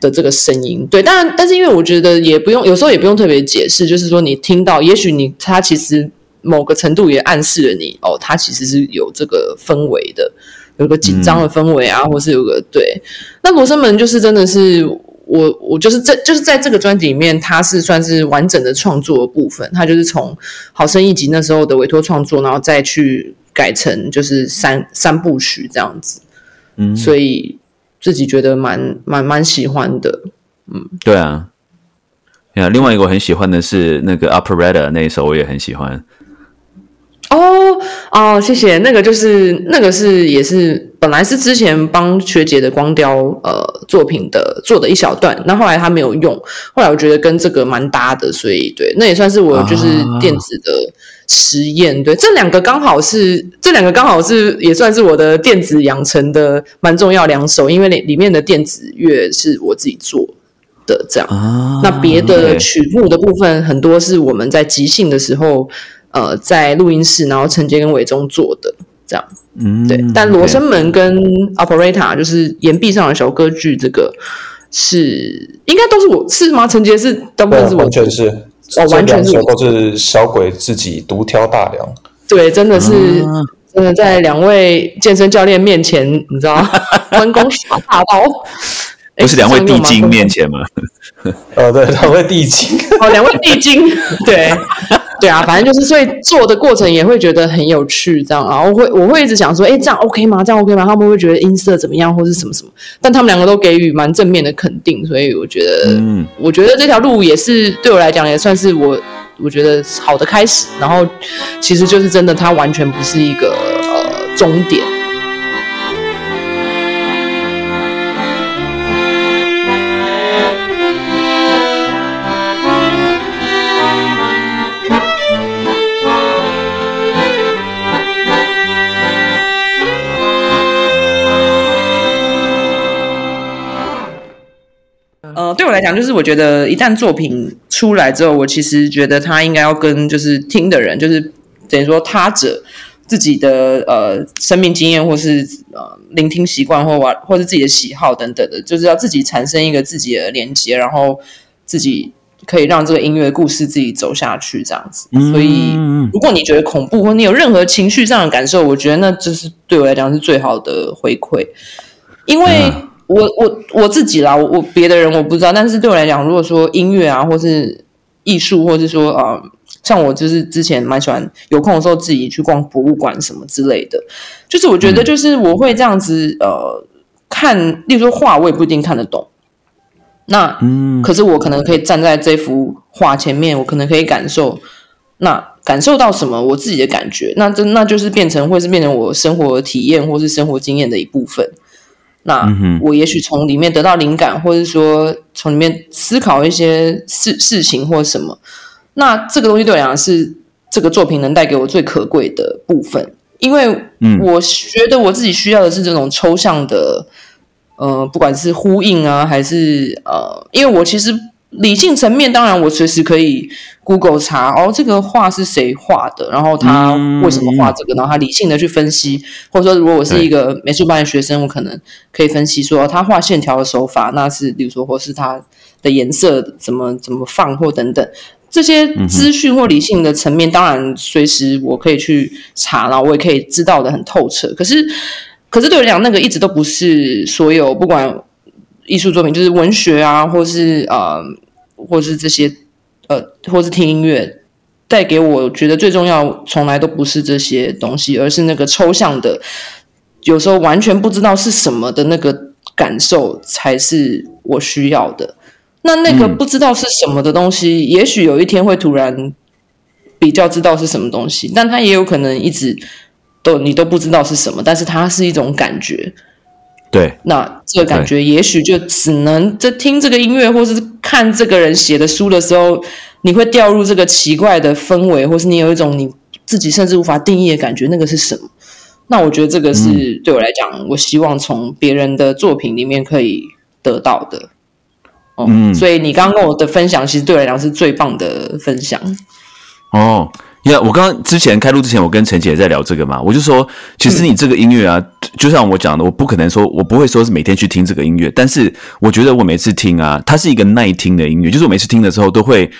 的这个声音。对，但但是因为我觉得也不用，有时候也不用特别解释，就是说你听到，也许你它其实某个程度也暗示了你哦，它其实是有这个氛围的，有个紧张的氛围啊，或是有个对。那罗生门就是真的是我我就是这就是在这个专辑里面，它是算是完整的创作的部分，它就是从好声一集那时候的委托创作，然后再去改成就是三三部曲这样子，嗯，所以自己觉得蛮蛮蛮喜欢的。嗯对啊，呀，另外一个我很喜欢的是那个 Operetta 那一首，我也很喜欢。哦哦，谢谢。那个就是那个是也是本来是之前帮学姐的光雕呃作品的做的一小段，那后来她没有用，后来我觉得跟这个蛮搭的，所以对，那也算是我就是电子的实验。对，这两个刚好是这两个刚好是也算是我的电子养成的蛮重要两首，因为里里面的电子乐是我自己做的，这样。啊那别的曲目的部分，很多是我们在即兴的时候，呃，在录音室，然后陈杰跟伟忠做的这样。嗯，对，但罗生门跟 Operator 就是岩壁上的小歌剧，这个是应该都是我是吗？陈杰是大部分是我完全是，哦完全是都是小鬼自己独挑大梁。对，真的是、啊真的在两位健身教练面前，你知道 关公耍大刀，不是两位地精面。前吗？哦，对，两位地精，哦，两位地精，对对啊，反正就是，所以做的过程也会觉得很有趣，这样，然后会我会一直想说，哎，这样 OK 吗？这样 OK 吗？他们会觉得音色怎么样，或是什么什么？但他们两个都给予蛮正面的肯定，所以我觉得，嗯我觉得这条路也是对我来讲也算是我我觉得好的开始。然后其实就是真的，它完全不是一个呃终点。我来讲，就是我觉得一旦作品出来之后，我其实觉得他应该要跟就是听的人，就是等于说他者自己的呃生命经验，或是呃聆听习惯，或玩或是自己的喜好等等的，就是要自己产生一个自己的连接，然后自己可以让这个音乐故事自己走下去，这样子。嗯所以，如果你觉得恐怖，或你有任何情绪上的感受，我觉得那就是对我来讲是最好的回馈，因为。嗯我我我自己啦，我我别的人我不知道，但是对我来讲，如果说音乐啊，或是艺术，或是说呃，像我就是之前蛮喜欢有空的时候自己去逛博物馆什么之类的，就是我觉得就是我会这样子呃看，例如说画，我也不一定看得懂，那嗯。可是我可能可以站在这幅画前面，我可能可以感受，那感受到什么我自己的感觉，那这那就是变成会是变成我生活的体验或是生活经验的一部分。那我也许从里面得到灵感，或者说从里面思考一些事事情或什么。那这个东西对我来讲是这个作品能带给我最可贵的部分，因为嗯。我觉得我自己需要的是这种抽象的，呃，不管是呼应啊，还是呃，因为我其实理性层面，当然我随时可以 Google 查哦，这个画是谁画的，然后他嗯为什么画这个，然后他理性的去分析，或者说如果我是一个美术班的学生，我可能可以分析说、哦他画线条的手法，那是比如说或是他的颜色怎么怎么放或等等。这些资讯或理性的层面，当然随时我可以去查，然后我也可以知道的很透彻。可是，可是对我来讲，那个一直都不是所有不管艺术作品，就是文学啊，或是呃，或是这些呃，或是听音乐，带给我觉得最重要，从来都不是这些东西，而是那个抽象的，有时候完全不知道是什么的那个感受，才是我需要的。那那个嗯不知道是什么的东西，也许有一天会突然比较知道是什么东西，但它也有可能一直都你都不知道是什么，但是它是一种感觉。对，那这个感觉也许就只能在听这个音乐，或是看这个人写的书的时候，你会掉入这个奇怪的氛围，或是你有一种你自己甚至无法定义的感觉，那个是什么？那我觉得这个是对我来讲，我希望从别人的作品里面可以得到的。哦，嗯所以你刚刚跟我的分享，其实对我来讲是最棒的分享。哦，呀、我刚刚之前开录之前，我跟陈姐在聊这个嘛，我就说，其实你这个音乐啊，就像我讲的，我不可能说，我不会说是每天去听这个音乐，但是我觉得我每次听啊，它是一个耐听的音乐，就是我每次听的时候都会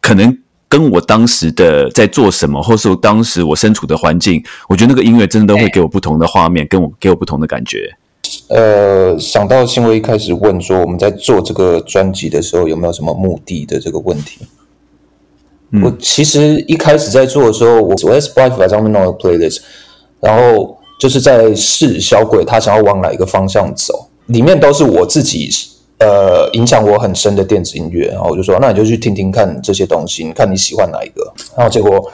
可能跟我当时的在做什么，或是我当时我身处的环境，我觉得那个音乐真的都会给我不同的画面，跟我给我不同的感觉。呃，想到新威一开始问说我们在做这个专辑的时候有没有什么目的的这个问题，我其实一开始在做的时候，我我在 Spotify 上面弄了 playlist，然后就是在试小鬼他想要往哪一个方向走，里面都是我自己呃影响我很深的电子音乐，然后我就说那你就去听听看这些东西，你看你喜欢哪一个，然后结果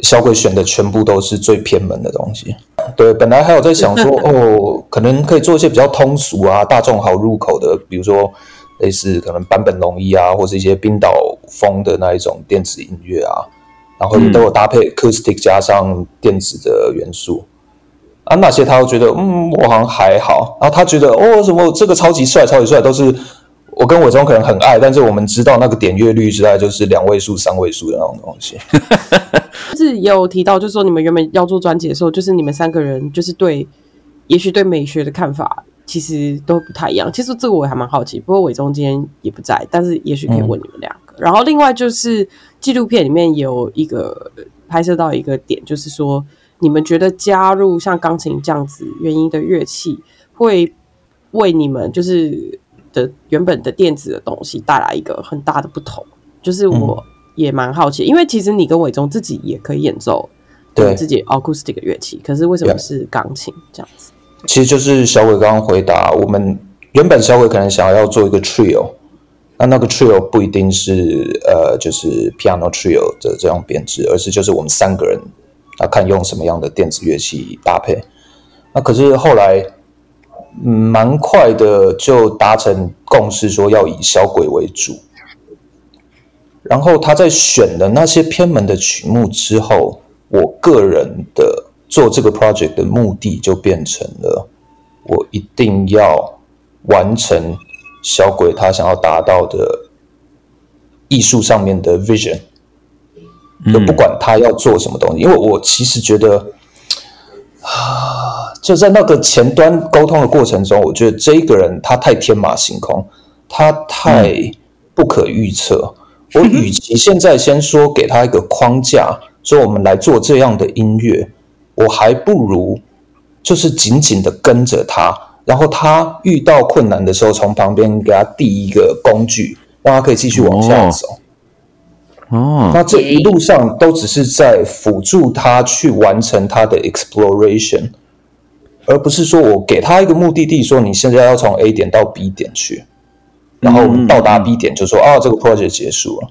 小鬼选的全部都是最偏门的东西。对，本来还有在想说 哦，可能可以做一些比较通俗啊、大众好入口的，比如说类似可能坂本龙一啊，或是一些冰岛风的那一种电子音乐啊，然后也都有搭配 acoustic 加上电子的元素啊。那些他都觉得嗯，我好像还好，然后他觉得哦，什么这个超级帅、超级帅，都是我跟伟忠可能很爱，但是我们知道那个点阅率之外就是两位数、三位数的那种东西。就是也有提到，就是说你们原本要做专辑的时候，就是你们三个人就是对，也许对美学的看法其实都不太一样。其实这个我还蛮好奇，不过伟忠今天也不在，但是也许可以问你们两个。然后另外就是纪录片里面有一个拍摄到一个点，就是说你们觉得加入像钢琴这样子原因的乐器，会为你们就是的原本的电子的东西带来一个很大的不同。就是我。也蛮好奇，因为其实你跟伟忠自己也可以演奏对自己 acoustic 乐器，可是为什么是钢琴这样子？其实就是小伟刚刚回答，我们原本小伟可能想要做一个 trio，那那个 trio 不一定是呃就是 piano trio 的这样编制，而是就是我们三个人啊看用什么样的电子乐器搭配。那可是后来蛮快的就达成共识，说要以小鬼为主。然后他在选了那些偏门的曲目之后，我个人的做这个 project 的目的就变成了，我一定要完成小鬼他想要达到的艺术上面的 vision，就不管他要做什么东西，因为我其实觉得啊，就在那个前端沟通的过程中，我觉得这一个人他太天马行空，他太不可预测。我与其现在先说给他一个框架，说我们来做这样的音乐，我还不如就是紧紧的跟着他，然后他遇到困难的时候，从旁边给他递一个工具，让他可以继续往下走。哦，那这一路上都只是在辅助他去完成他的 exploration，而不是说我给他一个目的地，说你现在要从 A 点到 B 点去。然后到达 B 点，就说啊，这个 project 结束了。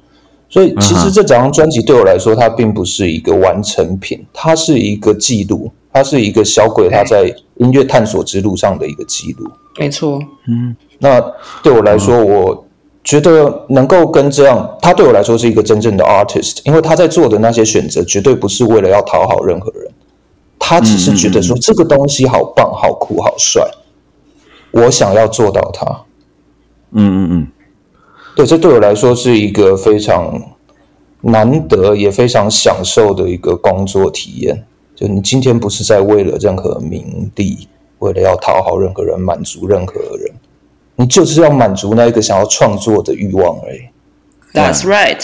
所以其实这整张专辑对我来说，它并不是一个完成品，它是一个记录，它是一个小鬼他在音乐探索之路上的一个记录。没错，嗯，那对我来说，我觉得能够跟这样，他对我来说是一个真正的 artist，因为他在做的那些选择，绝对不是为了要讨好任何人，他只是觉得说这个东西好棒、好酷、好帅，我想要做到它。嗯嗯嗯，对，这对我来说是一个非常难得也非常享受的一个工作体验。就你今天不是在为了任何名利，为了要讨好任何人、满足任何人，你就是要满足那一个想要创作的欲望而已。That's right。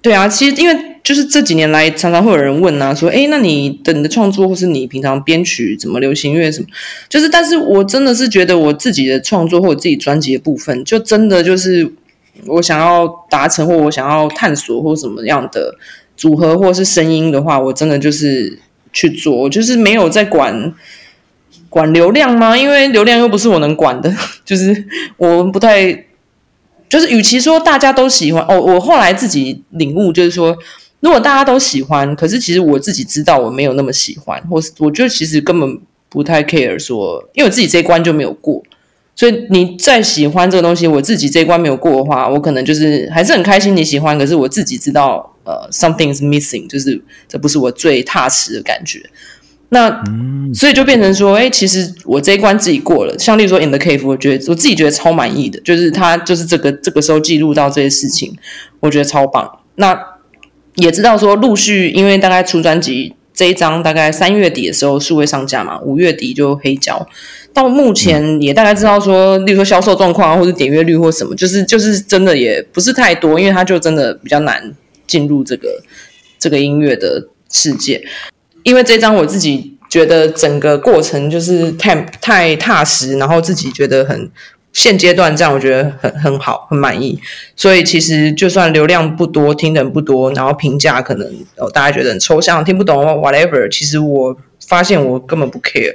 对啊，其实因为就是这几年来，常常会有人问啊，说，哎，那你的你的创作，或是你平常编曲，怎么流行乐什么，就是，但是我真的是觉得我自己的创作或者自己专辑的部分，就真的就是我想要达成或我想要探索或什么样的组合或是声音的话，我真的就是去做，就是没有在管管流量吗？因为流量又不是我能管的，就是我不太。就是，与其说大家都喜欢哦，我后来自己领悟，就是说，如果大家都喜欢，可是其实我自己知道我没有那么喜欢，或是我觉得其实根本不太 care，说，因为我自己这一关就没有过，所以你再喜欢这个东西，我自己这一关没有过的话，我可能就是还是很开心你喜欢，可是我自己知道，呃，something is missing，就是这不是我最踏实的感觉。那所以就变成说，哎，其实我这一关自己过了。像例如说《In the Cave》，我觉得我自己觉得超满意的，就是他就是这个这个时候记录到这些事情，我觉得超棒。那也知道说，陆续因为大概出专辑这一张，大概三月底的时候数位上架嘛，五月底就黑胶。到目前也大概知道说，例如说销售状况或者点阅率或什么，就是就是真的也不是太多，因为它就真的比较难进入这个这个音乐的世界。因为这张我自己觉得整个过程就是太太踏实，然后自己觉得很现阶段这样，我觉得很很好，很满意。所以其实就算流量不多，听的人不多，然后评价可能哦大家觉得很抽象，听不懂，whatever。其实我发现我根本不 care。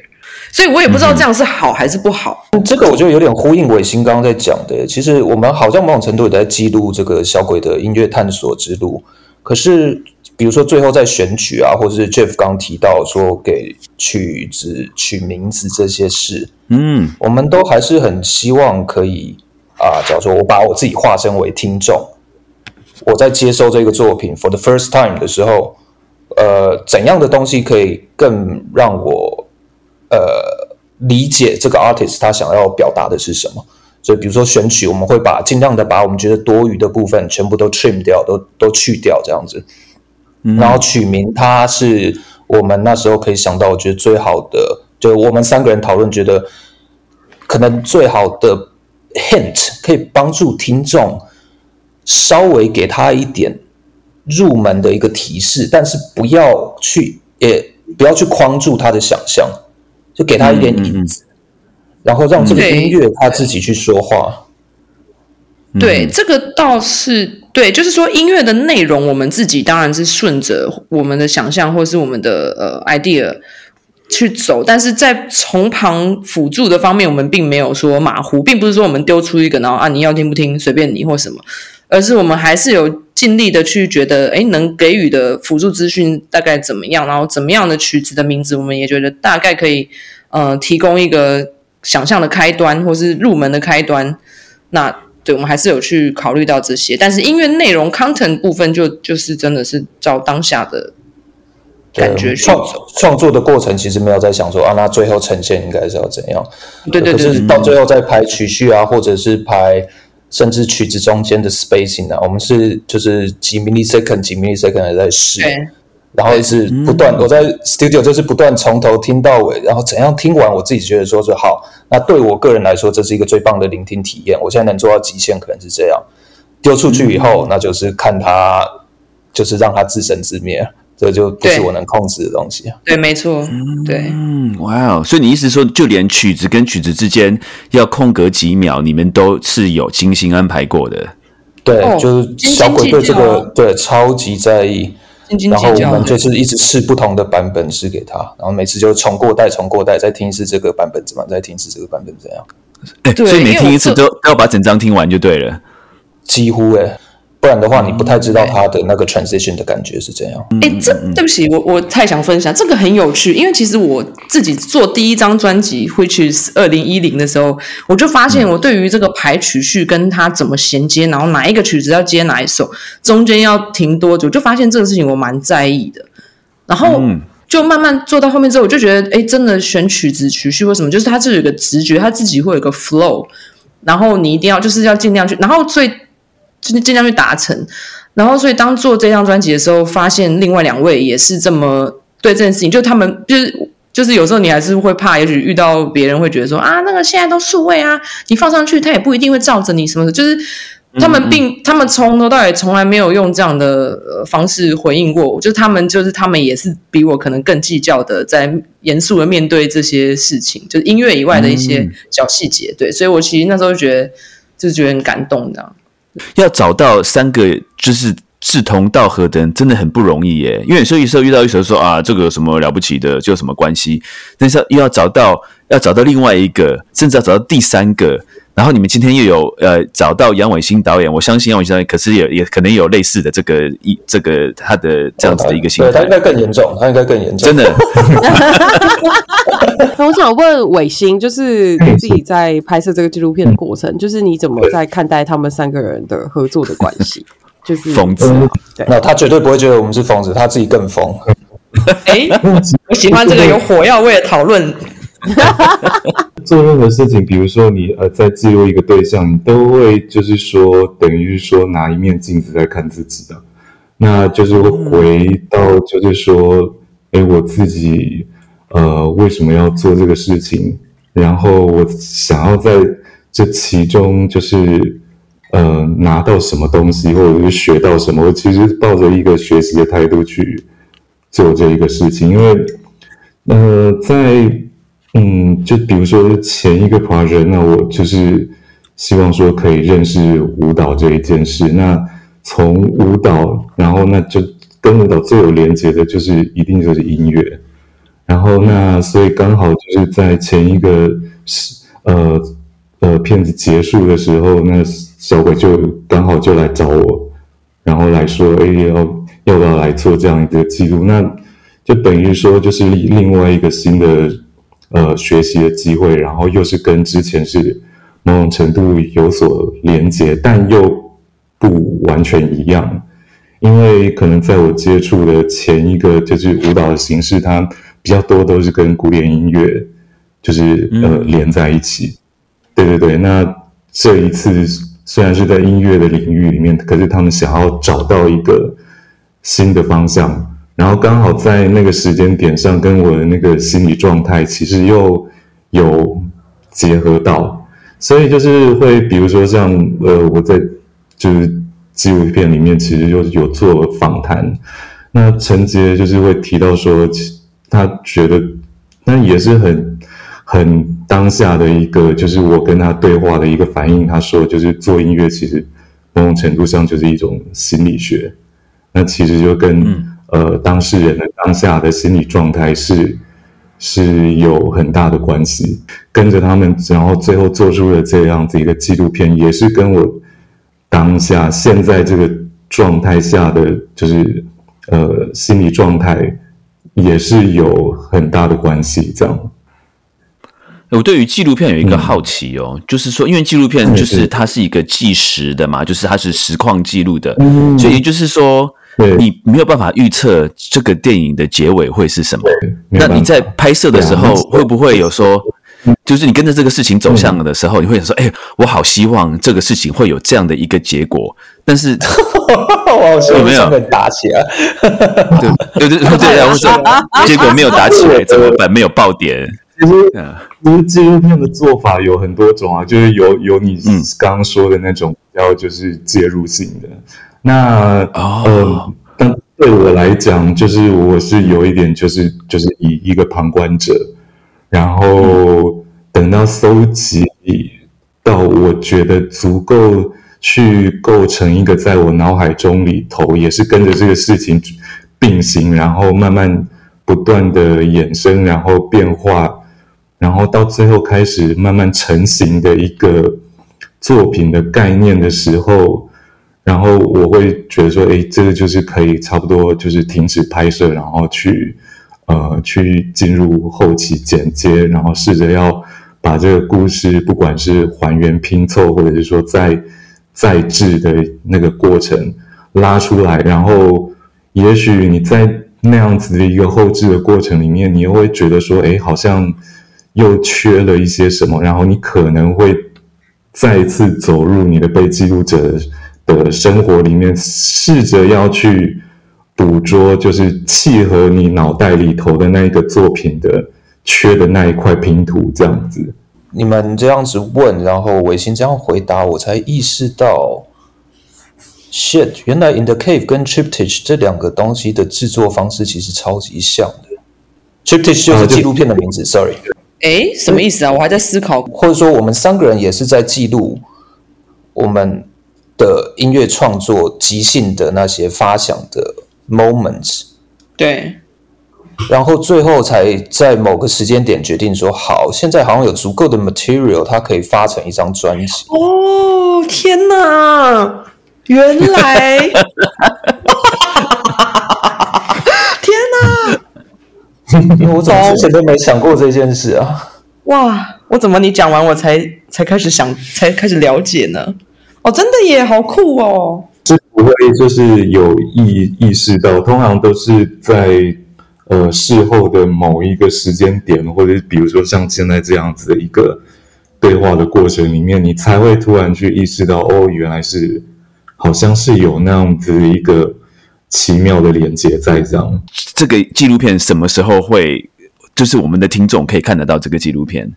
所以我也不知道这样是好还是不好。这个我觉得有点呼应伟星刚刚在讲的。其实我们好像某种程度也在记录这个小鬼的音乐探索之路。可是，比如说最后在选曲啊，或者是 Jeff 刚提到说给曲子取名字这些事，嗯，我们都还是很希望可以啊，假如说我把我自己化身为听众，我在接收这个作品 for the first time 的时候，呃，怎样的东西可以更让我呃理解这个 artist 他想要表达的是什么？所以，比如说选曲，我们会把尽量的把我们觉得多余的部分全部都 trim 掉，都都去掉这样子。然后取名，它是我们那时候可以想到，我觉得最好的，就我们三个人讨论，觉得可能最好的 hint 可以帮助听众稍微给他一点入门的一个提示，但是不要去也不要去框住他的想象，就给他一点影子。然后让这个音乐他自己去说话。对，这个倒是对，就是说音乐的内容，我们自己当然是顺着我们的想象或是我们的呃 idea 去走，但是在从旁辅助的方面，我们并没有说马虎，并不是说我们丢出一个，然后啊你要听不听随便你或什么，而是我们还是有尽力的去觉得，哎，能给予的辅助资讯大概怎么样，然后怎么样的曲子的名字，我们也觉得大概可以呃提供一个。想象的开端，或是入门的开端，那对我们还是有去考虑到这些。但是音乐内容 content 部分，就就是真的是照当下的感觉去创创作的过程，其实没有在想说啊，那最后呈现应该是要怎样？对对对。到最后再排曲序啊，或者是排甚至曲子中间的 spacing 啊，我们是就是几 millisecond 几 millisecond 还在试。然后一直不断，我在 studio 就是不断从头听到尾，然后怎样听完，我自己觉得说是好。那对我个人来说，这是一个最棒的聆听体验。我现在能做到极限，可能是这样。丢出去以后，那就是看他，就是让他自生自灭，这就不是我能控制的东西。对，没错，对，嗯，哇哦！所以你意思说，就连曲子跟曲子之间要空格几秒，你们都是有精心安排过的。对，就是小鬼对这个对超级在意。然后我们就是一直试不同的版本试给他，然后每次就重过带重过带，再听一次这个版本怎么，再听一次这个版本怎样？哎，所以每听一次都都要把整张听完就对了，几乎哎。不然的话，你不太知道他的那个 transition 的感觉是怎样。哎，这对不起，我我太想分享这个很有趣，因为其实我自己做第一张专辑，which is 二零一零的时候，我就发现我对于这个排曲序跟它怎么衔接，然后哪一个曲子要接哪一首，中间要停多久，就发现这个事情我蛮在意的。然后就慢慢做到后面之后，我就觉得，哎，真的选曲子曲序或什么，就是它就有个直觉，它自己会有一个 flow，然后你一定要就是要尽量去，然后所以。就是尽量去达成，然后所以当做这张专辑的时候，发现另外两位也是这么对这件事情，就他们就是就是有时候你还是会怕，也许遇到别人会觉得说啊，那个现在都数位啊，你放上去他也不一定会照着你什么的，就是他们并他们从头到尾从来没有用这样的方式回应过，就是他们就是他们也是比我可能更计较的，在严肃的面对这些事情，就是音乐以外的一些小细节，对，所以我其实那时候觉得就是觉得很感动这样。要找到三个就是志同道合的人，真的很不容易耶。因为有时候遇到一首说啊，这个有什么了不起的，就有什么关系？但是又要找到，要找到另外一个，甚至要找到第三个。然后你们今天又有呃找到杨伟新导演，我相信杨伟新导演可是也也可能有类似的这个一这个他的这样子的一个心态，他应该更严重，他应该更严重，真的。那我想问伟星，就是你自己在拍摄这个纪录片的过程，就是你怎么在看待他们三个人的合作的关系？就是疯子，那他绝对不会觉得我们是疯子，他自己更疯。哎，我喜欢这个有火药味的讨论。做任何事情，比如说你呃在记录一个对象，你都会就是说等于是说拿一面镜子在看自己的，那就是会回到就是说，哎，我自己呃为什么要做这个事情？然后我想要在这其中就是呃拿到什么东西，或者是学到什么。我其实抱着一个学习的态度去做这一个事情，因为呃，在嗯，就比如说前一个 project，那我就是希望说可以认识舞蹈这一件事。那从舞蹈，然后那就跟舞蹈最有连接的，就是一定就是音乐。然后那所以刚好就是在前一个是呃呃片子结束的时候，那小鬼就刚好就来找我，然后来说，哎，要要不要来做这样一个记录？那就等于说就是另外一个新的呃学习的机会，然后又是跟之前是某种程度有所连接，但又不完全一样，因为可能在我接触的前一个就是舞蹈的形式，它。比较多都是跟古典音乐，就是呃连在一起。对对对，那这一次虽然是在音乐的领域里面，可是他们想要找到一个新的方向，然后刚好在那个时间点上，跟我的那个心理状态其实又有结合到，所以就是会比如说像呃我在就是纪录片里面其实就有做访谈，那陈杰就是会提到说。他觉得，那也是很很当下的一个，就是我跟他对话的一个反应。他说，就是做音乐其实某种程度上就是一种心理学，那其实就跟呃当事人的当下的心理状态是是有很大的关系。跟着他们，然后最后做出了这样子一个纪录片，也是跟我当下现在这个状态下的就是呃心理状态。也是有很大的关系，这样。我对于纪录片有一个好奇哦，就是说，因为纪录片就是它是一个计时的嘛，就是它是实况记录的，所以就是说，你没有办法预测这个电影的结尾会是什么。那你在拍摄的时候，会不会有说，就是你跟着这个事情走向的时候，你会想说，哎，我好希望这个事情会有这样的一个结果，但是。有 没有打起来？对对对对，然后说结果没有打起来，怎么办？没有爆点。其实，其实纪录片的做法有很多种啊，就是有有你刚刚说的那种，然后就是介入性的。那呃，但对我来讲，就是我是有一点，就是就是以一个旁观者，然后等到搜集到我觉得足够。去构成一个在我脑海中里头，也是跟着这个事情并行，然后慢慢不断的衍生，然后变化，然后到最后开始慢慢成型的一个作品的概念的时候，然后我会觉得说，哎，这个就是可以差不多就是停止拍摄，然后去呃去进入后期剪接，然后试着要把这个故事，不管是还原拼凑，或者是说在再制的那个过程拉出来，然后也许你在那样子的一个后置的过程里面，你又会觉得说，哎，好像又缺了一些什么，然后你可能会再次走入你的被记录者的生活里面，试着要去捕捉，就是契合你脑袋里头的那一个作品的缺的那一块拼图，这样子。你们这样子问，然后伟星这样回答，我才意识到，shit，原来 In the Cave 跟 Triptych 这两个东西的制作方式其实超级像的。Triptych 就是纪录片的名字，sorry。哎，什么意思啊？我还在思考。或者说，我们三个人也是在记录我们的音乐创作即兴的那些发想的 moments。对。然后最后才在某个时间点决定说好，现在好像有足够的 material，它可以发成一张专辑。哦，天哪！原来，天哪！我怎么之前都没想过这件事啊？哇，我怎么你讲完我才才开始想，才开始了解呢？哦，真的耶，好酷哦！是不会就是有意意识到，通常都是在。呃，事后的某一个时间点，或者比如说像现在这样子的一个对话的过程里面，你才会突然去意识到，哦，原来是好像是有那样子一个奇妙的连接在这样。这个纪录片什么时候会？就是我们的听众可以看得到这个纪录片？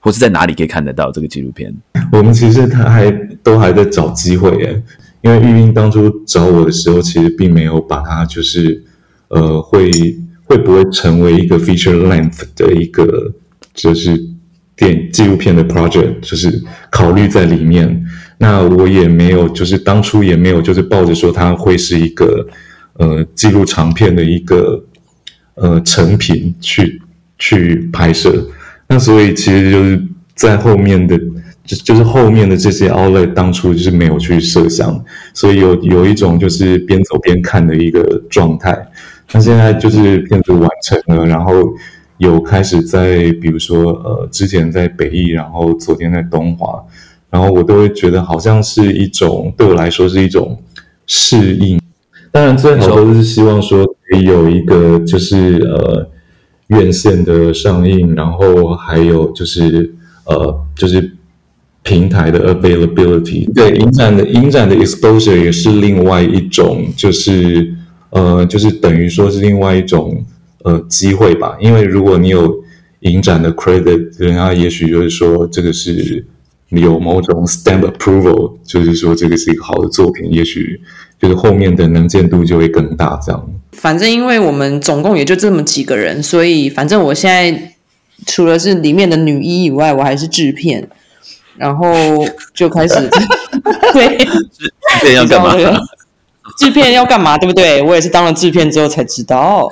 或是在哪里可以看得到这个纪录片？我们其实他还都还在找机会耶，因为玉英当初找我的时候，其实并没有把它就是呃会会不会成为一个 feature length 的一个就是电纪录片的 project，就是考虑在里面。那我也没有就是当初也没有就是抱着说它会是一个呃记录长片的一个呃成品去去拍摄。那所以其实就是在后面的，就就是后面的这些 outlet 当初就是没有去设想，所以有有一种就是边走边看的一个状态。那现在就是片子完成了，然后有开始在比如说呃之前在北艺，然后昨天在东华，然后我都会觉得好像是一种对我来说是一种适应。当然最好都是希望说可以有一个就是呃。院线的上映，然后还有就是呃，就是平台的 availability，对影展的影展的 exposure 也是另外一种，就是呃，就是等于说是另外一种呃机会吧。因为如果你有影展的 credit，人家也许就是说这个是有某种 stamp approval，就是说这个是一个好的作品，也许就是后面的能见度就会更大，这样。反正因为我们总共也就这么几个人，所以反正我现在除了是里面的女一以外，我还是制片，然后就开始 对制片要干嘛？制片要干嘛？对不对？我也是当了制片之后才知道，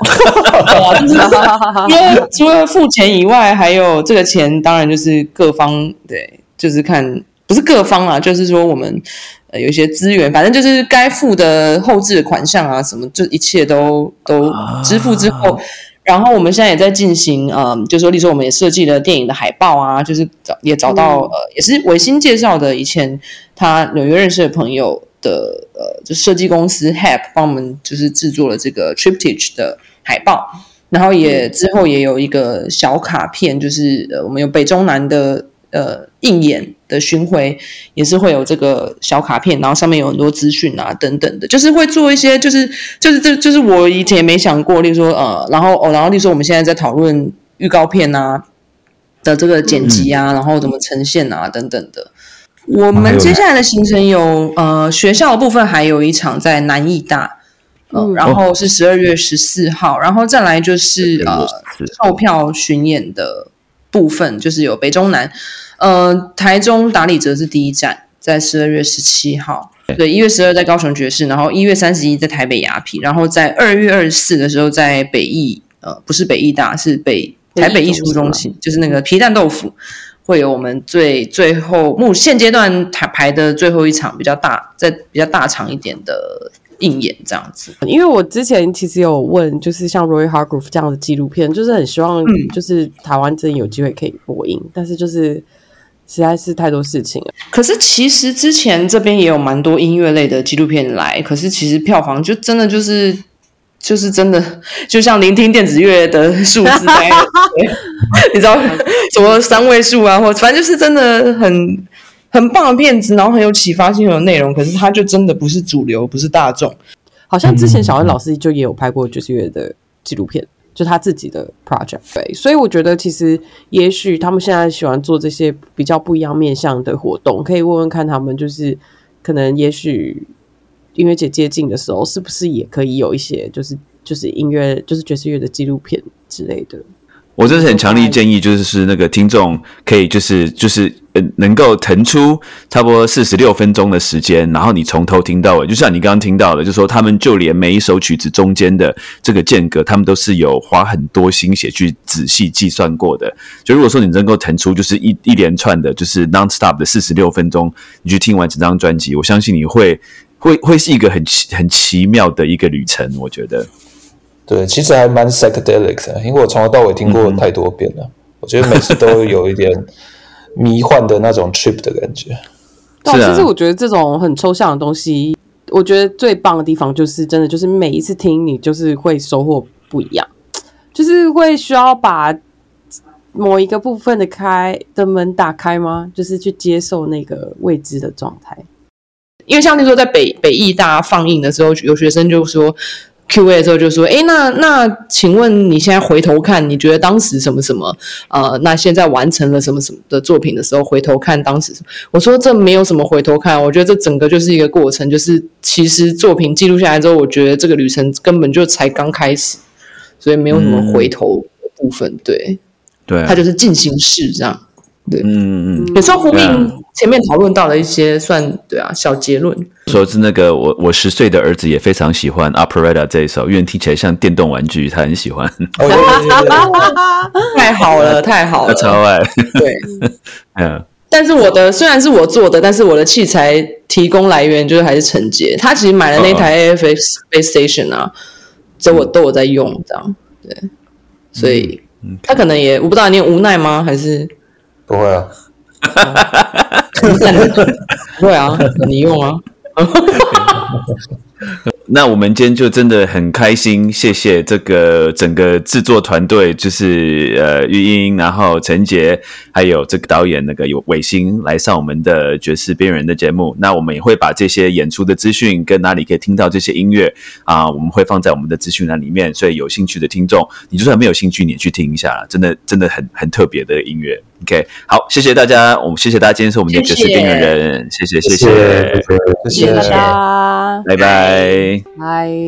因为除了付钱以外，还有这个钱，当然就是各方对，就是看不是各方啊，就是说我们。呃，有一些资源，反正就是该付的后置的款项啊，什么就一切都都支付之后，然后我们现在也在进行，嗯，就说，例如说，我们也设计了电影的海报啊，就是找也找到呃，也是维新介绍的，以前他纽约认识的朋友的呃，就设计公司 Hap 帮我们就是制作了这个 Triptych 的海报，然后也之后也有一个小卡片，就是呃，我们有北中南的。呃，应演的巡回也是会有这个小卡片，然后上面有很多资讯啊，等等的，就是会做一些，就是就是这就是我以前也没想过，例如说呃，然后哦，然后例如说我们现在在讨论预告片啊的这个剪辑啊，然后怎么呈现啊，等等的。我们接下来的行程有呃学校的部分，还有一场在南艺大，嗯，然后是十二月十四号，然后再来就是呃售票巡演的。部分就是有北中南，呃，台中打理哲是第一站，在十二月十七号，对，一月十二在高雄爵士，然后一月三十一在台北雅痞，然后在二月二十四的时候在北艺，呃，不是北艺大，是北台北艺术中心，就是那个皮蛋豆腐，会有我们最最后目现阶段排排的最后一场比较大，在比较大场一点的。应演这样子，因为我之前其实有问，就是像 Roy Hargrove 这样的纪录片，就是很希望，就是台湾真有机会可以播映，但是就是实在是太多事情了。可是其实之前这边也有蛮多音乐类的纪录片来，可是其实票房就真的就是就是真的，就像聆听电子乐的数字，你知道什么三位数啊，或反正就是真的很。很棒的片子，然后很有启发性的内容，可是它就真的不是主流，不是大众。好像之前小恩老师就也有拍过爵士乐的纪录片，就他自己的 project。对，所以我觉得其实也许他们现在喜欢做这些比较不一样面向的活动，可以问问看他们，就是可能也许音乐节接近的时候，是不是也可以有一些就是就是音乐就是爵士乐的纪录片之类的。我真是很强烈建议，就是是那个听众可以就是就是呃能够腾出差不多四十六分钟的时间，然后你从头听到尾，就像你刚刚听到的，就说他们就连每一首曲子中间的这个间隔，他们都是有花很多心血去仔细计算过的。就如果说你能够腾出就是一一连串的，就是 non-stop 的四十六分钟，你去听完整张专辑，我相信你会会会是一个很奇很奇妙的一个旅程，我觉得。对，其实还蛮 psychedelic 的，因为我从头到尾听过太多遍了，我觉得每次都有一点迷幻的那种 trip 的感觉。对，其实我觉得这种很抽象的东西，我觉得最棒的地方就是真的，就是每一次听你就是会收获不一样，就是会需要把某一个部分的开的门打开吗？就是去接受那个未知的状态。因为像那时候在北北艺大放映的时候，有学生就说。Q&A 的时候就说：“哎，那那请问你现在回头看，你觉得当时什么什么？呃，那现在完成了什么什么的作品的时候，回头看当时什么，我说这没有什么回头看，我觉得这整个就是一个过程，就是其实作品记录下来之后，我觉得这个旅程根本就才刚开始，所以没有什么回头的部分，对，对啊，它就是进行式这样，对，嗯嗯，有时候呼应前面讨论到的一些算对啊小结论，说是那个我我十岁的儿子也非常喜欢 Operetta 这一首，因为听起来像电动玩具，他很喜欢，太好了，太好他了，超爱，对。嗯，但是我的虽然是我做的，但是我的器材提供来源就是还是陈杰，他其实买了那台 AFX Space Station 啊，这我都有在用，这样对，所以他可能也我不知道你无奈吗？还是不会啊，不会啊？你用啊？那我们今天就真的很开心，谢谢这个整个制作团队，就是呃玉英，然后陈杰，还有这个导演那个有伟星来上我们的爵士边缘的节目。那我们也会把这些演出的资讯跟哪里可以听到这些音乐啊，我们会放在我们的资讯栏里面，所以有兴趣的听众，你就算没有兴趣，你也去听一下，真的真的很很特别的音乐。OK，好，谢谢大家，我们谢谢大家，今天是我们的爵士边缘人，谢谢谢谢谢谢大家，拜拜。拜。拜。